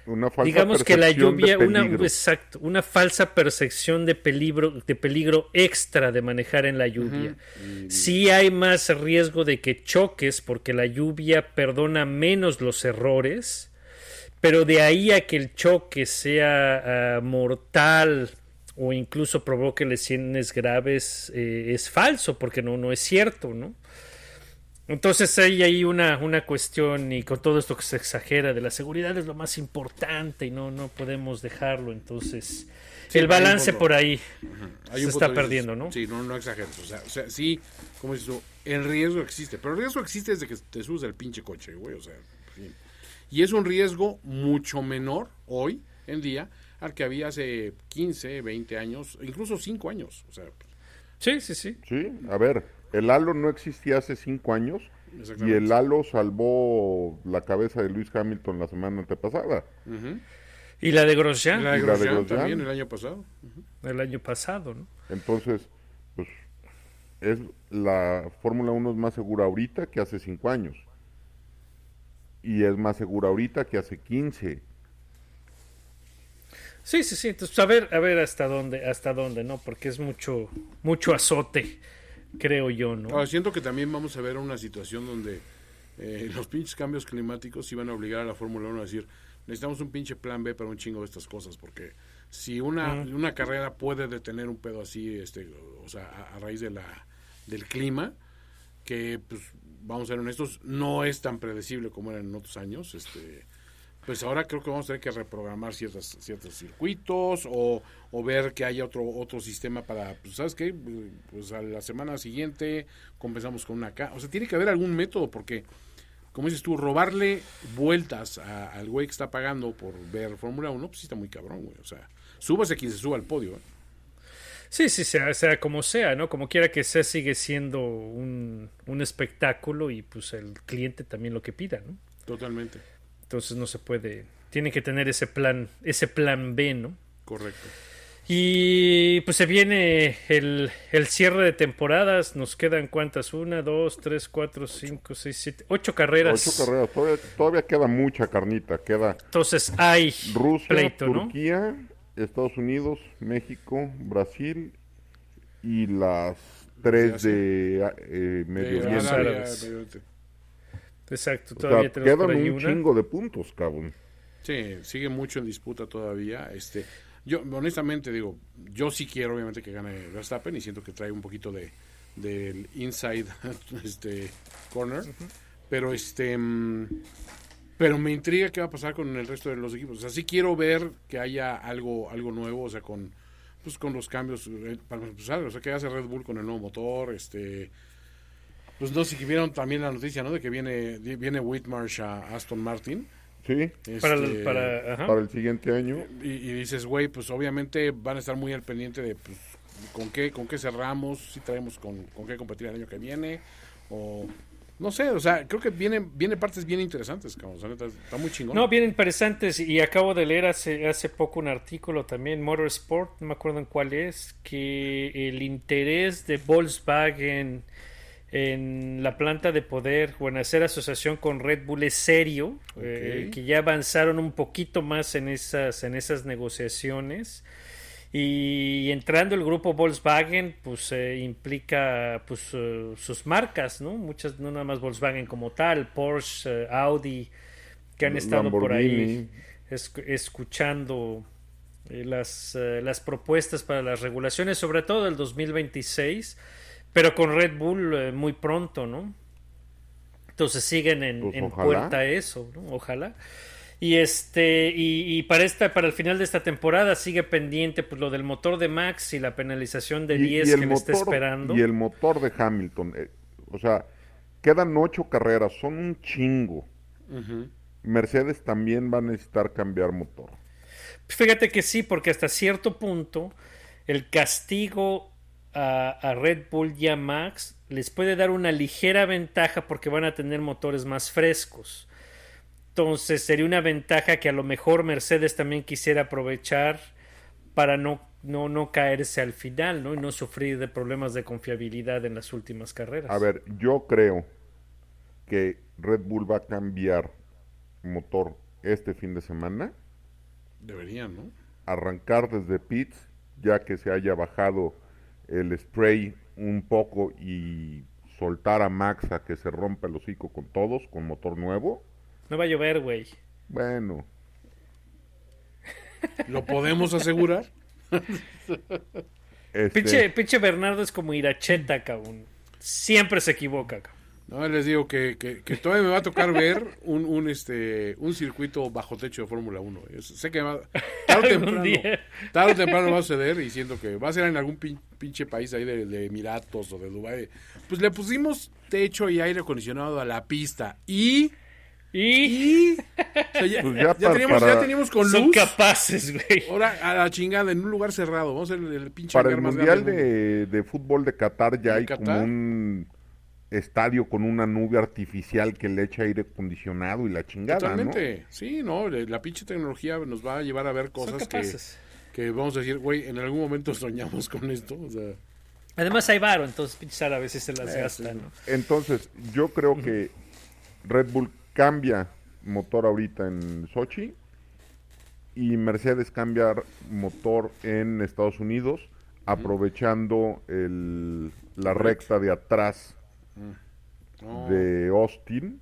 Una falsa digamos que la lluvia una exacto una falsa percepción de peligro de peligro extra de manejar en la lluvia. Sí hay más riesgo de que choques porque la lluvia perdona menos los errores pero de ahí a que el choque sea ah, mortal o incluso provoque lesiones graves eh, es falso porque no no es cierto no entonces hay ahí una, una cuestión y con todo esto que se exagera de la seguridad es lo más importante y no, no podemos dejarlo. Entonces Sí, el balance por ahí Hay se está perdiendo, dices, ¿no? Sí, no, no exageres. O sea, o sea, sí, como dices tú, el riesgo existe. Pero el riesgo existe desde que te subes al pinche coche, güey. O sea, sí. Y es un riesgo mucho menor hoy en día al que había hace 15, 20 años, incluso 5 años. O sea, Sí, sí, sí. Sí, a ver, el halo no existía hace cinco años y el halo salvó la cabeza de Luis Hamilton la semana antepasada. Y la de Grosjean la de y la de Grosjean también el año pasado. el año pasado, ¿no? Entonces, pues, es la Fórmula 1 es más segura ahorita que hace cinco años. Y es más segura ahorita que hace 15. Sí, sí, sí. Entonces, a ver, a ver hasta dónde, hasta dónde, ¿no? Porque es mucho, mucho azote, creo yo, ¿no? Ahora, siento que también vamos a ver una situación donde eh, los pinches cambios climáticos iban a obligar a la Fórmula 1 a decir, necesitamos un pinche plan B para un chingo de estas cosas, porque si una, una carrera puede detener un pedo así, este, o sea, a, a raíz de la, del clima, que pues vamos a ser honestos, no es tan predecible como era en otros años, este pues ahora creo que vamos a tener que reprogramar ciertas, ciertos circuitos o, o ver que haya otro otro sistema para, pues, ¿sabes qué? Pues a la semana siguiente compensamos con una acá. O sea, tiene que haber algún método porque, como dices tú, robarle vueltas a- al güey que está pagando por ver Fórmula 1, pues sí está muy cabrón, güey. O sea, súbase quien se suba al podio. ¿eh? Sí, sí, sea, sea como sea, ¿no? Como quiera que sea, sigue siendo un, un espectáculo y pues el cliente también lo que pida, ¿no? Totalmente. Entonces no se puede, tiene que tener ese plan, ese plan B, ¿no? Correcto. Y pues se viene el, el cierre de temporadas, nos quedan cuántas, una, dos, tres, cuatro, cinco, seis, siete, ocho carreras. Ocho carreras, todavía, todavía queda mucha carnita. Queda Entonces hay Rusia, pleito, ¿no? Estados Unidos, México, Brasil y las tres de eh, Medio De Oriente. Arabia. Medio. Exacto, O sea, todavía tenemos por quedan ahí un una. chingo de puntos, cabrón. Sí, sigue mucho en disputa todavía. Este, yo honestamente digo, yo sí quiero obviamente que gane Verstappen y siento que trae un poquito de del inside este corner, pero este mm, pero me intriga qué va a pasar con el resto de los equipos. O sea, sí quiero ver que haya algo algo nuevo, o sea, con pues con los cambios eh, para empezar, o sea, que hace Red Bull con el nuevo motor, este pues no sé si vieron también la noticia, ¿no? De que viene viene Whitmarsh a Aston Martin. Sí, Para, el- Este, para, ajá. para el siguiente año. y, y dices, güey, pues obviamente van a estar muy al pendiente de pues, con qué con qué cerramos, si traemos con, con qué competir el año que viene, o no sé, o sea, creo que vienen viene partes bien interesantes, cabrón, neta, está muy chingón. No, bien interesantes. Y acabo de leer hace, hace poco un artículo también, Motorsport, no me acuerdo en cuál es, que el interés de Volkswagen en la planta de poder o en hacer asociación con Red Bull es serio, eh, que ya avanzaron un poquito más en esas, en esas negociaciones. Y entrando el grupo Volkswagen, pues eh, implica pues eh, sus marcas, ¿no? Muchas, no nada más Volkswagen como tal, Porsche, eh, Audi, que han estado por ahí es- escuchando eh, las, las propuestas para las regulaciones, sobre todo del 2026, pero con Red Bull eh, muy pronto, ¿no? Entonces siguen en, Pues en puerta eso, ¿no? Ojalá. Y este, y, y para esta, para el final de esta temporada sigue pendiente pues lo del motor de Max y la penalización de 10 que le está esperando. y el motor de Hamilton. eh, o sea, quedan ocho carreras, son un chingo. Mercedes también va a necesitar cambiar motor. Fíjate que sí, porque hasta cierto punto el castigo a, a Red Bull y a Max les puede dar una ligera ventaja porque van a tener motores más frescos. Entonces sería una ventaja que a lo mejor Mercedes también quisiera aprovechar para no, no, no caerse al final ¿no? y no sufrir de problemas de confiabilidad en las últimas carreras. A ver, yo creo que Red Bull va a cambiar motor este fin de semana, Deberían, ¿no? arrancar desde pits, ya que se haya bajado el spray un poco y soltar a Max a que se rompa el hocico con todos, con motor nuevo. No va a llover, güey. Bueno, ¿Lo podemos asegurar? este, Pinche, pinche Bernardo es como Iracheta, cabrón. Siempre se equivoca, cabrón. No, les digo que, que, que todavía me va a tocar ver un, un, este, un circuito bajo techo de Fórmula 1. Es- sé que va, tarde o temprano, día. tarde o temprano va a suceder y siento que va a ser en algún pin- pinche país ahí de, de Emiratos o de Dubái. Pues le pusimos techo y aire acondicionado a la pista y... Y y o sea, ya, Pues ya ya para- teníamos, ya teníamos con son luz. capaces, güey. Ahora a la chingada, en un lugar cerrado. Vamos a hacer el, el pinche para el Mundial de, de Fútbol de Qatar ya ¿En hay Qatar? como un estadio con una nube artificial que le echa aire acondicionado y la chingada, ¿no? Totalmente. Sí, no, le- la pinche tecnología nos va a llevar a ver Son cosas que, vamos a decir, güey, en algún momento soñamos con esto. O sea, Además hay varo, entonces pinches árabes se las Eh, gastan, sí. ¿no? Entonces, yo creo que Red Bull cambia motor ahorita en Sochi y Mercedes cambia motor en Estados Unidos, aprovechando el- la recta de atrás no, de Austin,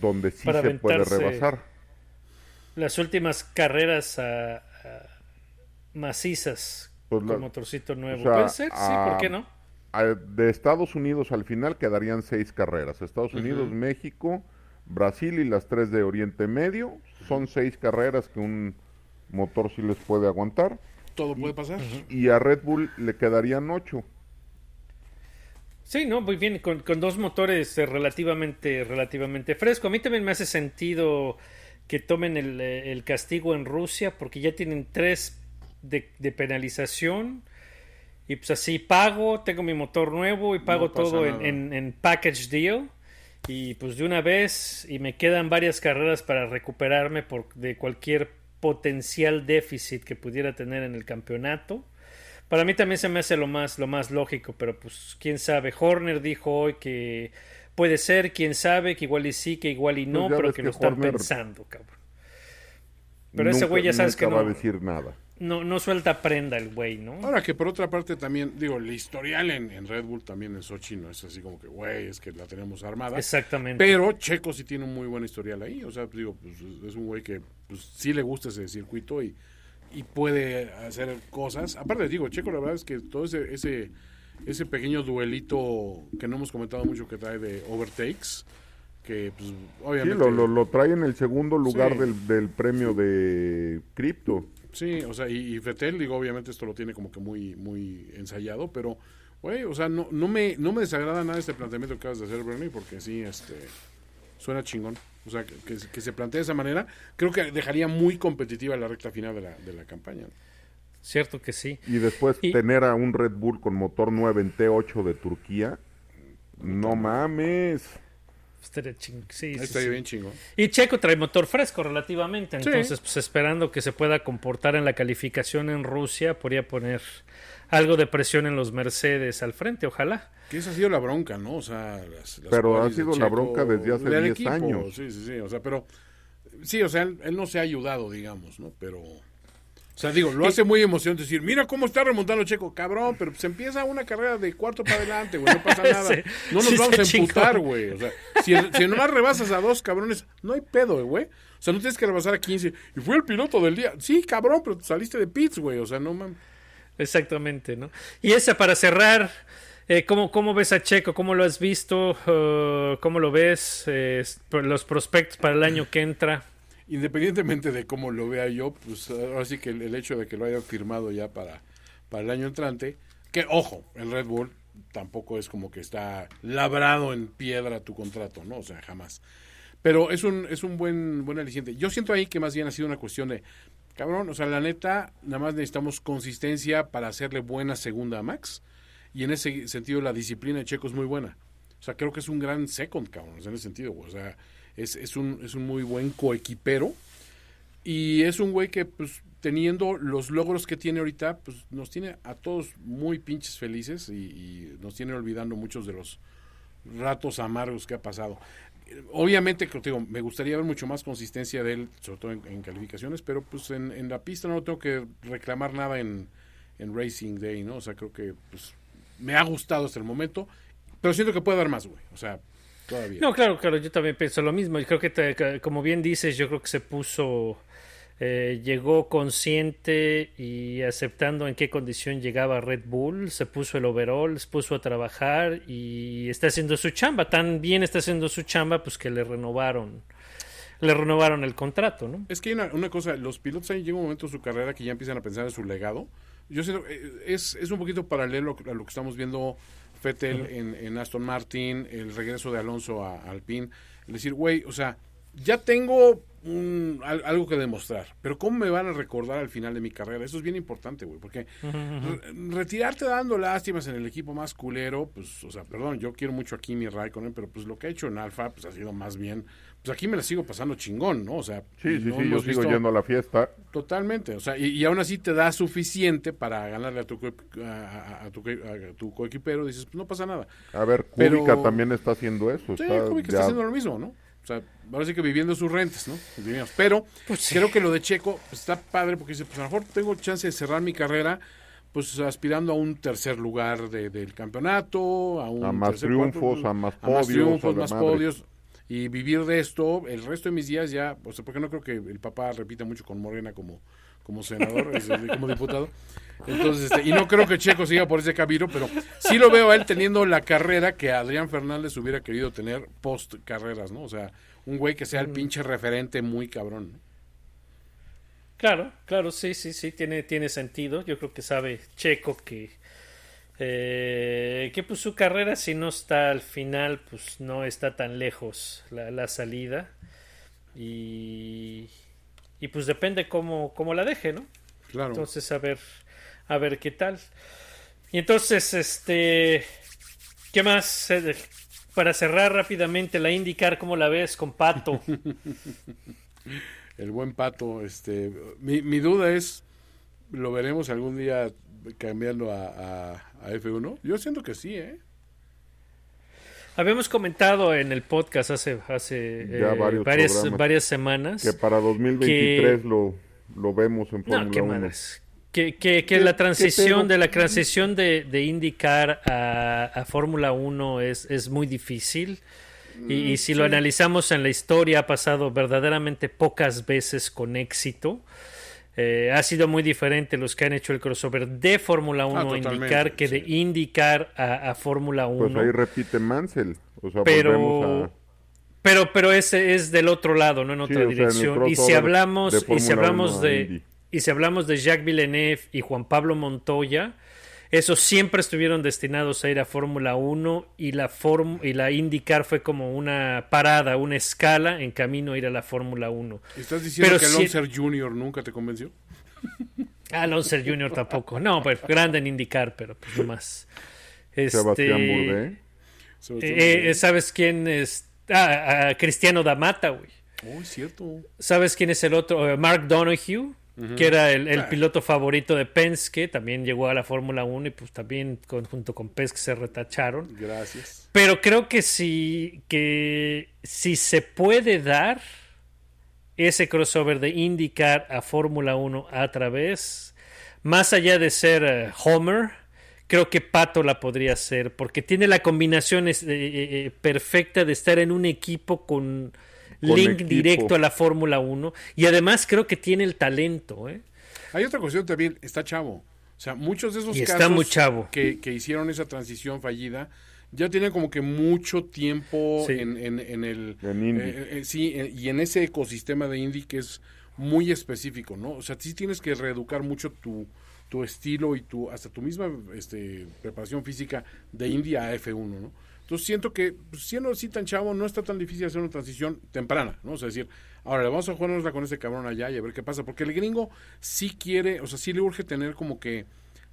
donde sí Para se puede rebasar. Las últimas carreras a- a macizas Pues con la- motorcito nuevo. o sea, Puede ser, sí, ¿por qué no? A- De Estados Unidos al final quedarían seis carreras. Estados Unidos, México, Brasil y las tres de Oriente Medio. Son seis carreras que un motor sí les puede aguantar. todo puede pasar. Y a Red Bull le quedarían ocho. Sí, no, muy bien, con, con dos motores eh, relativamente, relativamente fresco. A mí también me hace sentido que tomen el, eh, el castigo en Rusia porque ya tienen tres de, de penalización. Y pues así pago, tengo mi motor nuevo y pago No todo en, en- en package deal. Y pues de una vez, y me quedan varias carreras para recuperarme por, de cualquier potencial déficit que pudiera tener en el campeonato. Para mí también se me hace lo más, lo más lógico, pero pues quién sabe. Horner dijo hoy que puede ser, quién sabe, que igual y sí, que igual y no, Pues ya pero que que lo están Horner pensando, cabrón. Pero ese Nunca- güey ya sabes que nunca va no. a decir nada. No, no suelta prenda el güey, ¿no? Ahora que por otra parte también, digo, el historial en, en Red Bull también en Sochi no es así como que, güey, es que la tenemos armada. Exactamente. Pero Checo sí tiene un muy buen historial ahí. O sea, digo, pues, es un güey que pues, sí le gusta ese circuito y, y puede hacer cosas. Aparte, digo, Checo, la verdad es que todo ese, ese, ese pequeño duelito que no hemos comentado mucho que trae de overtakes, que pues, Sí, obviamente. lo, lo, lo trae en el segundo lugar Sí. del, del premio de cripto. Sí, o sea, y, y Vettel, digo, obviamente esto lo tiene como que muy, muy ensayado, pero, güey, o sea, no, no, me, no me desagrada nada este planteamiento que acabas de hacer, Bernie, porque sí, este, suena chingón. O sea, que, que, que se plantee de esa manera, creo que dejaría muy competitiva la recta final de la, de la campaña. Cierto que sí. Y después Y- tener a un Red Bull con motor 9 en T8 de Turquía. No mames. Estaría ching- sí, Ahí sí, estaría sí. bien chingón. Y Checo trae motor fresco relativamente, Sí. entonces pues esperando que se pueda comportar en la calificación en Rusia, podría poner algo de presión en los Mercedes al frente, ojalá. Que esa ha sido la bronca, ¿no? O sea, las, las Pero ha sido la bronca desde hace del 10 años. Sí, sí, sí, o sea, pero, sí, o sea, él, él no se ha ayudado, digamos, ¿no? Pero, o sea, digo, lo hace muy emocionante decir, mira cómo está remontando Checo, cabrón, pero se empieza una carrera de cuarto para adelante, güey, no pasa nada. Sí, no nos sí vamos a emputar, güey. O sea, si, si nomás rebasas a dos cabrones, no hay pedo, güey. O sea, no tienes que rebasar a 15. Y fue el piloto del día. Sí, cabrón, pero saliste de pits, güey. O sea, no mames. Exactamente, ¿no? Y esa para cerrar, eh, ¿cómo, ¿cómo ves a Checo? ¿Cómo lo has visto? Uh, ¿Cómo lo ves? Eh, los prospectos para el año que entra. Independientemente de cómo lo vea yo, pues ahora sí que el, hecho de que lo hayan firmado ya para, para el año entrante, que ojo, el Red Bull tampoco es como que está labrado en piedra tu contrato, ¿no? O sea, jamás. Pero es un, es un buen, buen aliciente. Yo siento ahí que más bien ha sido una cuestión de, cabrón, o sea, la neta, nada más necesitamos consistencia para hacerle buena segunda a Max. Y en ese sentido la disciplina de Checo es muy buena. O sea, creo que es un gran second, cabrón, en ese sentido. O sea, es, es, un, es un muy buen coequipero. Y es un güey que, pues, teniendo los logros que tiene ahorita, pues nos tiene a todos muy pinches felices y, nos tiene olvidando muchos de los ratos amargos que ha pasado. Obviamente, digo, me gustaría ver mucho más consistencia de él, sobre todo en, en calificaciones, pero pues en, en, la pista no tengo que reclamar nada en, en Racing Day, ¿no? O sea, creo que pues me ha gustado hasta el momento, pero siento que puede dar más, güey. O sea, todavía. No, claro, claro, yo también pienso lo mismo. Y creo que, te, como bien dices, yo creo que se puso, eh, llegó consciente y aceptando en qué condición llegaba Red Bull, se puso el overall, se puso a trabajar y está haciendo su chamba. Tan bien está haciendo su chamba, pues que le renovaron. Le renovaron el contrato, ¿no? Es que hay una, una cosa, los pilotos ahí llega un momento en su carrera que ya empiezan a pensar en su legado. Yo siento, eh, es, es un poquito paralelo a lo que estamos viendo Fettel en, en, Aston Martin, el regreso de Alonso a, a Alpine. Es decir, güey, o sea, ya tengo un, algo que demostrar, pero ¿cómo me van a recordar al final de mi carrera? Eso es bien importante, güey, porque re retirarte dando lástimas en el equipo más culero, pues, o sea, perdón, yo quiero mucho a Kimi Raikkonen, pero pues lo que ha hecho en Alfa, pues ha sido más bien, pues aquí me la sigo pasando chingón, ¿no? O sea, sí, sí, no sí, yo sigo yendo a la fiesta. Totalmente, o sea, y, y, aún así te da suficiente para ganarle a tu, a, a tu, a tu coequipero, dices, pues no pasa nada. A ver, Kubica pero... también está haciendo eso. Sí, está, Kubica ya... está haciendo lo mismo, ¿no? O sea, ahora sí que viviendo sus rentes, ¿no? Pero pues sí. creo que lo de Checo pues, está padre porque dice, pues a lo mejor tengo chance de cerrar mi carrera pues aspirando a un tercer lugar de, del campeonato, a un a más tercer, triunfos, cuarto, a más a podios, más triunfos, a más madre. podios y vivir de esto el resto de mis días ya, o sea, porque no creo que el papá repita mucho con Morena como como senador, como diputado. Entonces, este, y no creo que Checo siga por ese camino, pero sí lo veo a él teniendo la carrera que Adrián Fernández hubiera querido tener post carreras, ¿no? O sea, un güey que sea el pinche referente muy cabrón. ¿no? Claro, claro, sí, sí, sí, tiene, tiene sentido. Yo creo que sabe Checo que, eh, que pues su carrera, si no está al final, pues no está tan lejos la, la salida. Y, y pues depende cómo, cómo la deje, ¿no? Claro. Entonces, a ver, a ver qué tal. Y entonces, este, ¿qué más? Para cerrar rápidamente la indicar cómo la ves con Pato. El buen Pato, este, mi, mi, duda es, ¿lo veremos algún día cambiando a, a, a F1? Yo siento que sí, ¿eh? Habíamos comentado en el podcast hace, hace eh, varias, semanas Que para 2023 que- lo, lo vemos en No, Fórmula qué 1. madres. Que, que, que ¿Qué- la transición de la transición de, de IndyCar a, a Fórmula 1 es, es muy difícil. Y, y si lo analizamos en la historia, ha pasado verdaderamente pocas veces con éxito. Eh, ha sido muy diferente los que han hecho el crossover de Fórmula 1 a totalmente, IndyCar que de sí. IndyCar a, a Fórmula 1. Pues ahí repite Mansell. O sea, Pero- a... Pero, pero ese es del otro lado, no en Sí, otra o sea, en el dirección. y si hablamos, de y si hablamos 1 a de, y si hablamos de Jacques Villeneuve y Juan Pablo Montoya, esos siempre estuvieron destinados a ir a Fórmula 1 y la form- y la IndyCar fue como una parada, una escala en camino a ir a la Fórmula 1. ¿Estás diciendo Pero que si- Alonso Jr. nunca te convenció? Alonso Jr. tampoco. No, pero grande en IndyCar, pero pues no más. Este, Sebastián Bourdais. Eh, eh. ¿Sabes quién es? Ah, ah, Cristiano Damata, güey. Oh, es cierto. ¿Sabes quién es el otro? Eh, Que era el, el piloto favorito de Penske, también llegó a la Fórmula 1 y pues también con- junto con Penske se retacharon. Gracias. Pero creo que si, que si se puede dar ese crossover de IndyCar a Fórmula 1 a través, más allá de ser eh, Homer, creo que Pato la podría hacer, porque tiene la combinación es- eh, eh, perfecta de estar en un equipo Con link equipo. directo a la Fórmula 1 y además creo que tiene el talento. ¿eh? Hay otra cuestión también, está chavo. O sea, muchos de esos Y está casos muy chavo. Que, que hicieron esa transición fallida ya tienen como que mucho tiempo Sí. en, en- en el... En Indy. eh, eh, sí, eh, y en ese ecosistema de Indy que es muy específico, ¿no? O sea, sí tienes que reeducar mucho tu, tu estilo y tu hasta tu misma este, preparación física de Indy a F1, ¿no? Entonces siento que pues, siendo así tan chavo no está tan difícil hacer una transición temprana, ¿no? O sea, decir, ahora le vamos a jugárnosla con este cabrón allá y a ver qué pasa, porque el gringo sí quiere, o sea, sí le urge tener como que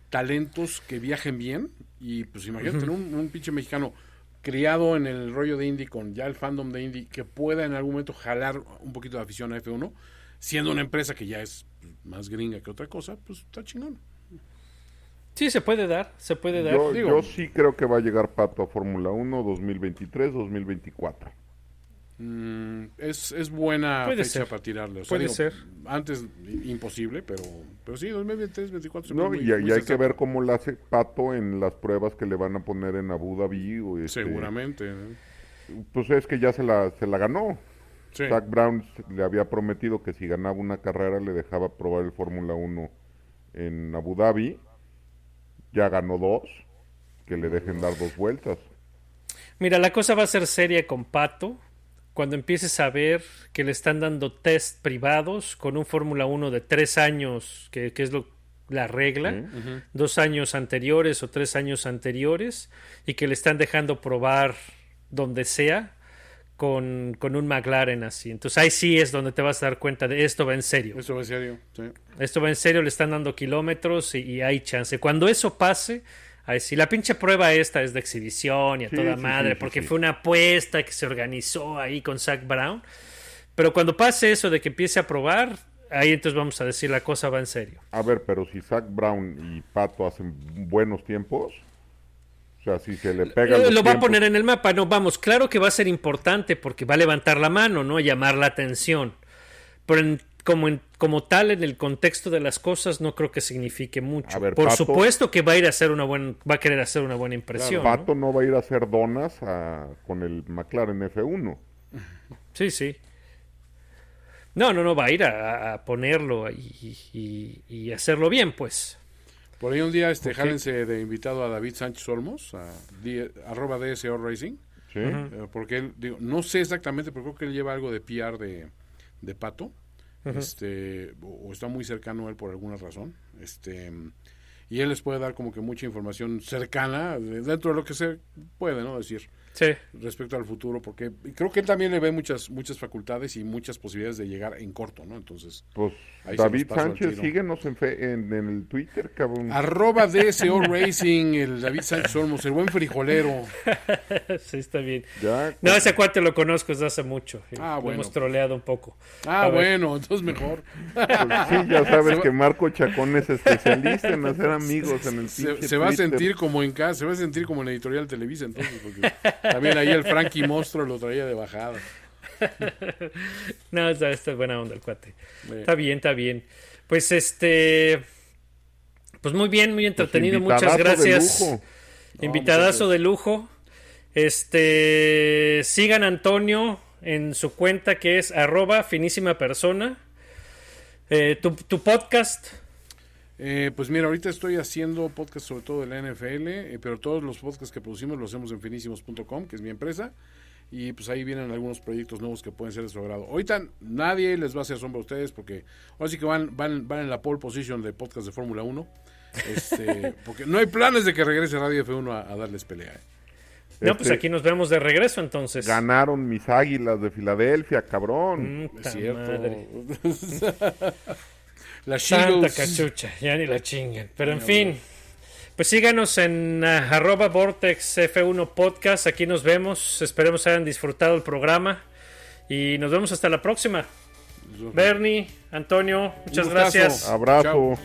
talentos que viajen bien y pues imagínate un, un pinche mexicano criado en el rollo de Indy con ya el fandom de Indy que pueda en algún momento jalar un poquito de afición a F1 siendo una empresa que ya es pues, más gringa que otra cosa pues está chingón Sí, se puede dar, se puede dar. Yo, digo- yo sí creo que va a llegar Pato a Fórmula 1 2023-2024. Mm, es, es buena Puede fecha ser. para tirarle o sea, Puede digo, ser. antes imposible pero pero sí 2023 24 se No, ve muy- y, y muy hay que ver cómo lo hace Pato en las pruebas que le van a poner en Abu Dhabi. O este, seguramente ¿no? Pues es que ya se la, se la ganó. Sí. Zach Brown le había prometido que si ganaba una carrera le dejaba probar el Fórmula 1 en Abu Dhabi. Ya ganó dos. Que le dejen dar dos vueltas. Mira, la cosa va a ser seria con Pato cuando empieces a ver que le están dando test privados con un Fórmula 1 de tres años, que, que es lo, la regla, dos años anteriores o tres años anteriores, y que le están dejando probar donde sea con, con un McLaren así. Entonces ahí sí es donde te vas a dar cuenta de esto va en serio. eso va en serio sí. Esto va en serio, le están dando kilómetros y, y hay chance. Cuando eso pase, ahí sí, la pinche prueba esta es de exhibición y a Sí, toda sí, madre, sí, sí, porque sí. fue una apuesta que se organizó ahí con Zach Brown. Pero cuando pase eso de que empiece a probar, ahí entonces vamos a decir la cosa va en serio. A ver, pero si Zach Brown y Pato hacen buenos tiempos, sea, si se le pega. Eh, lo va a poner en el mapa, no, vamos, claro que va a ser importante porque va a levantar la mano, ¿no? Llamar la atención. Pero en- como, en- como tal, en el contexto de las cosas, no creo que signifique mucho. Ver, Por Pato- supuesto que va a ir a hacer una buena, va a querer hacer una buena impresión. ¿no? Pato no va a ir a hacer donas a- con el McLaren F1. Sí, sí. No, no, no, va a ir a, a ponerlo y, y- y hacerlo bien, pues. Por ahí un día, este, jálense de invitado a David Sánchez Olmos, a di- arroba DSO Racing, ¿sí? eh, porque él, digo, no sé exactamente, pero creo que él lleva algo de PR de, de Pato, este, o, o está muy cercano a él por alguna razón, este, y él les puede dar como que mucha información cercana, de- dentro de lo que se puede, ¿no? Decir, Sí. respecto al futuro, porque creo que él también le ve muchas, muchas facultades y muchas posibilidades de llegar en corto, ¿no? Entonces, Pues Ahí David Sánchez, síguenos en, fe- en, en el Twitter, cabrón. arroba DSO Racing, el David Sánchez Olmos, el buen frijolero. sí, está bien. Ya, No, ese cuate lo conozco desde hace mucho. Ah, Lo bueno. hemos troleado un poco. Ah, A ver. bueno, entonces mejor. pues, sí, ya sabes que Marco Chacón es especialista en hacer amigos en el Se, va a sentir como en casa, se va a sentir como en editorial Televisa, entonces, porque también ahí el Frankie Monstruo lo traía de bajada. No, está, está buena onda el cuate. Eh. Está bien, está bien. Pues este. Pues muy bien, muy entretenido. Muchas de gracias. Invitadazo de lujo. Este, sigan a Antonio en su cuenta que es arroba finísima persona. Eh, tu, tu podcast, Eh, pues mira, ahorita estoy haciendo podcast sobre todo de la NFL, eh, pero todos los podcasts que producimos los hacemos en finísimos.com, que es mi empresa. Y pues ahí vienen algunos proyectos nuevos que pueden ser de su agrado. Ahorita nadie les va a hacer sombra a ustedes porque ahora sí que van, van, van en la pole position de podcast de Fórmula 1. Este, porque no hay planes de que regrese Radio F1 a, a darles pelea. eh. no, pues Este, aquí nos vemos de regreso entonces. Ganaron mis águilas de Filadelfia, cabrón. Es cierto. la Santa cachucha, ya ni la chinguen. Pero en fin, pues síganos en ah, arroba Vortex F1 Podcast. Aquí nos vemos. Esperemos hayan disfrutado el programa. Y nos vemos hasta la próxima. Bernie, Antonio, muchas gracias. Abrazo. Chao.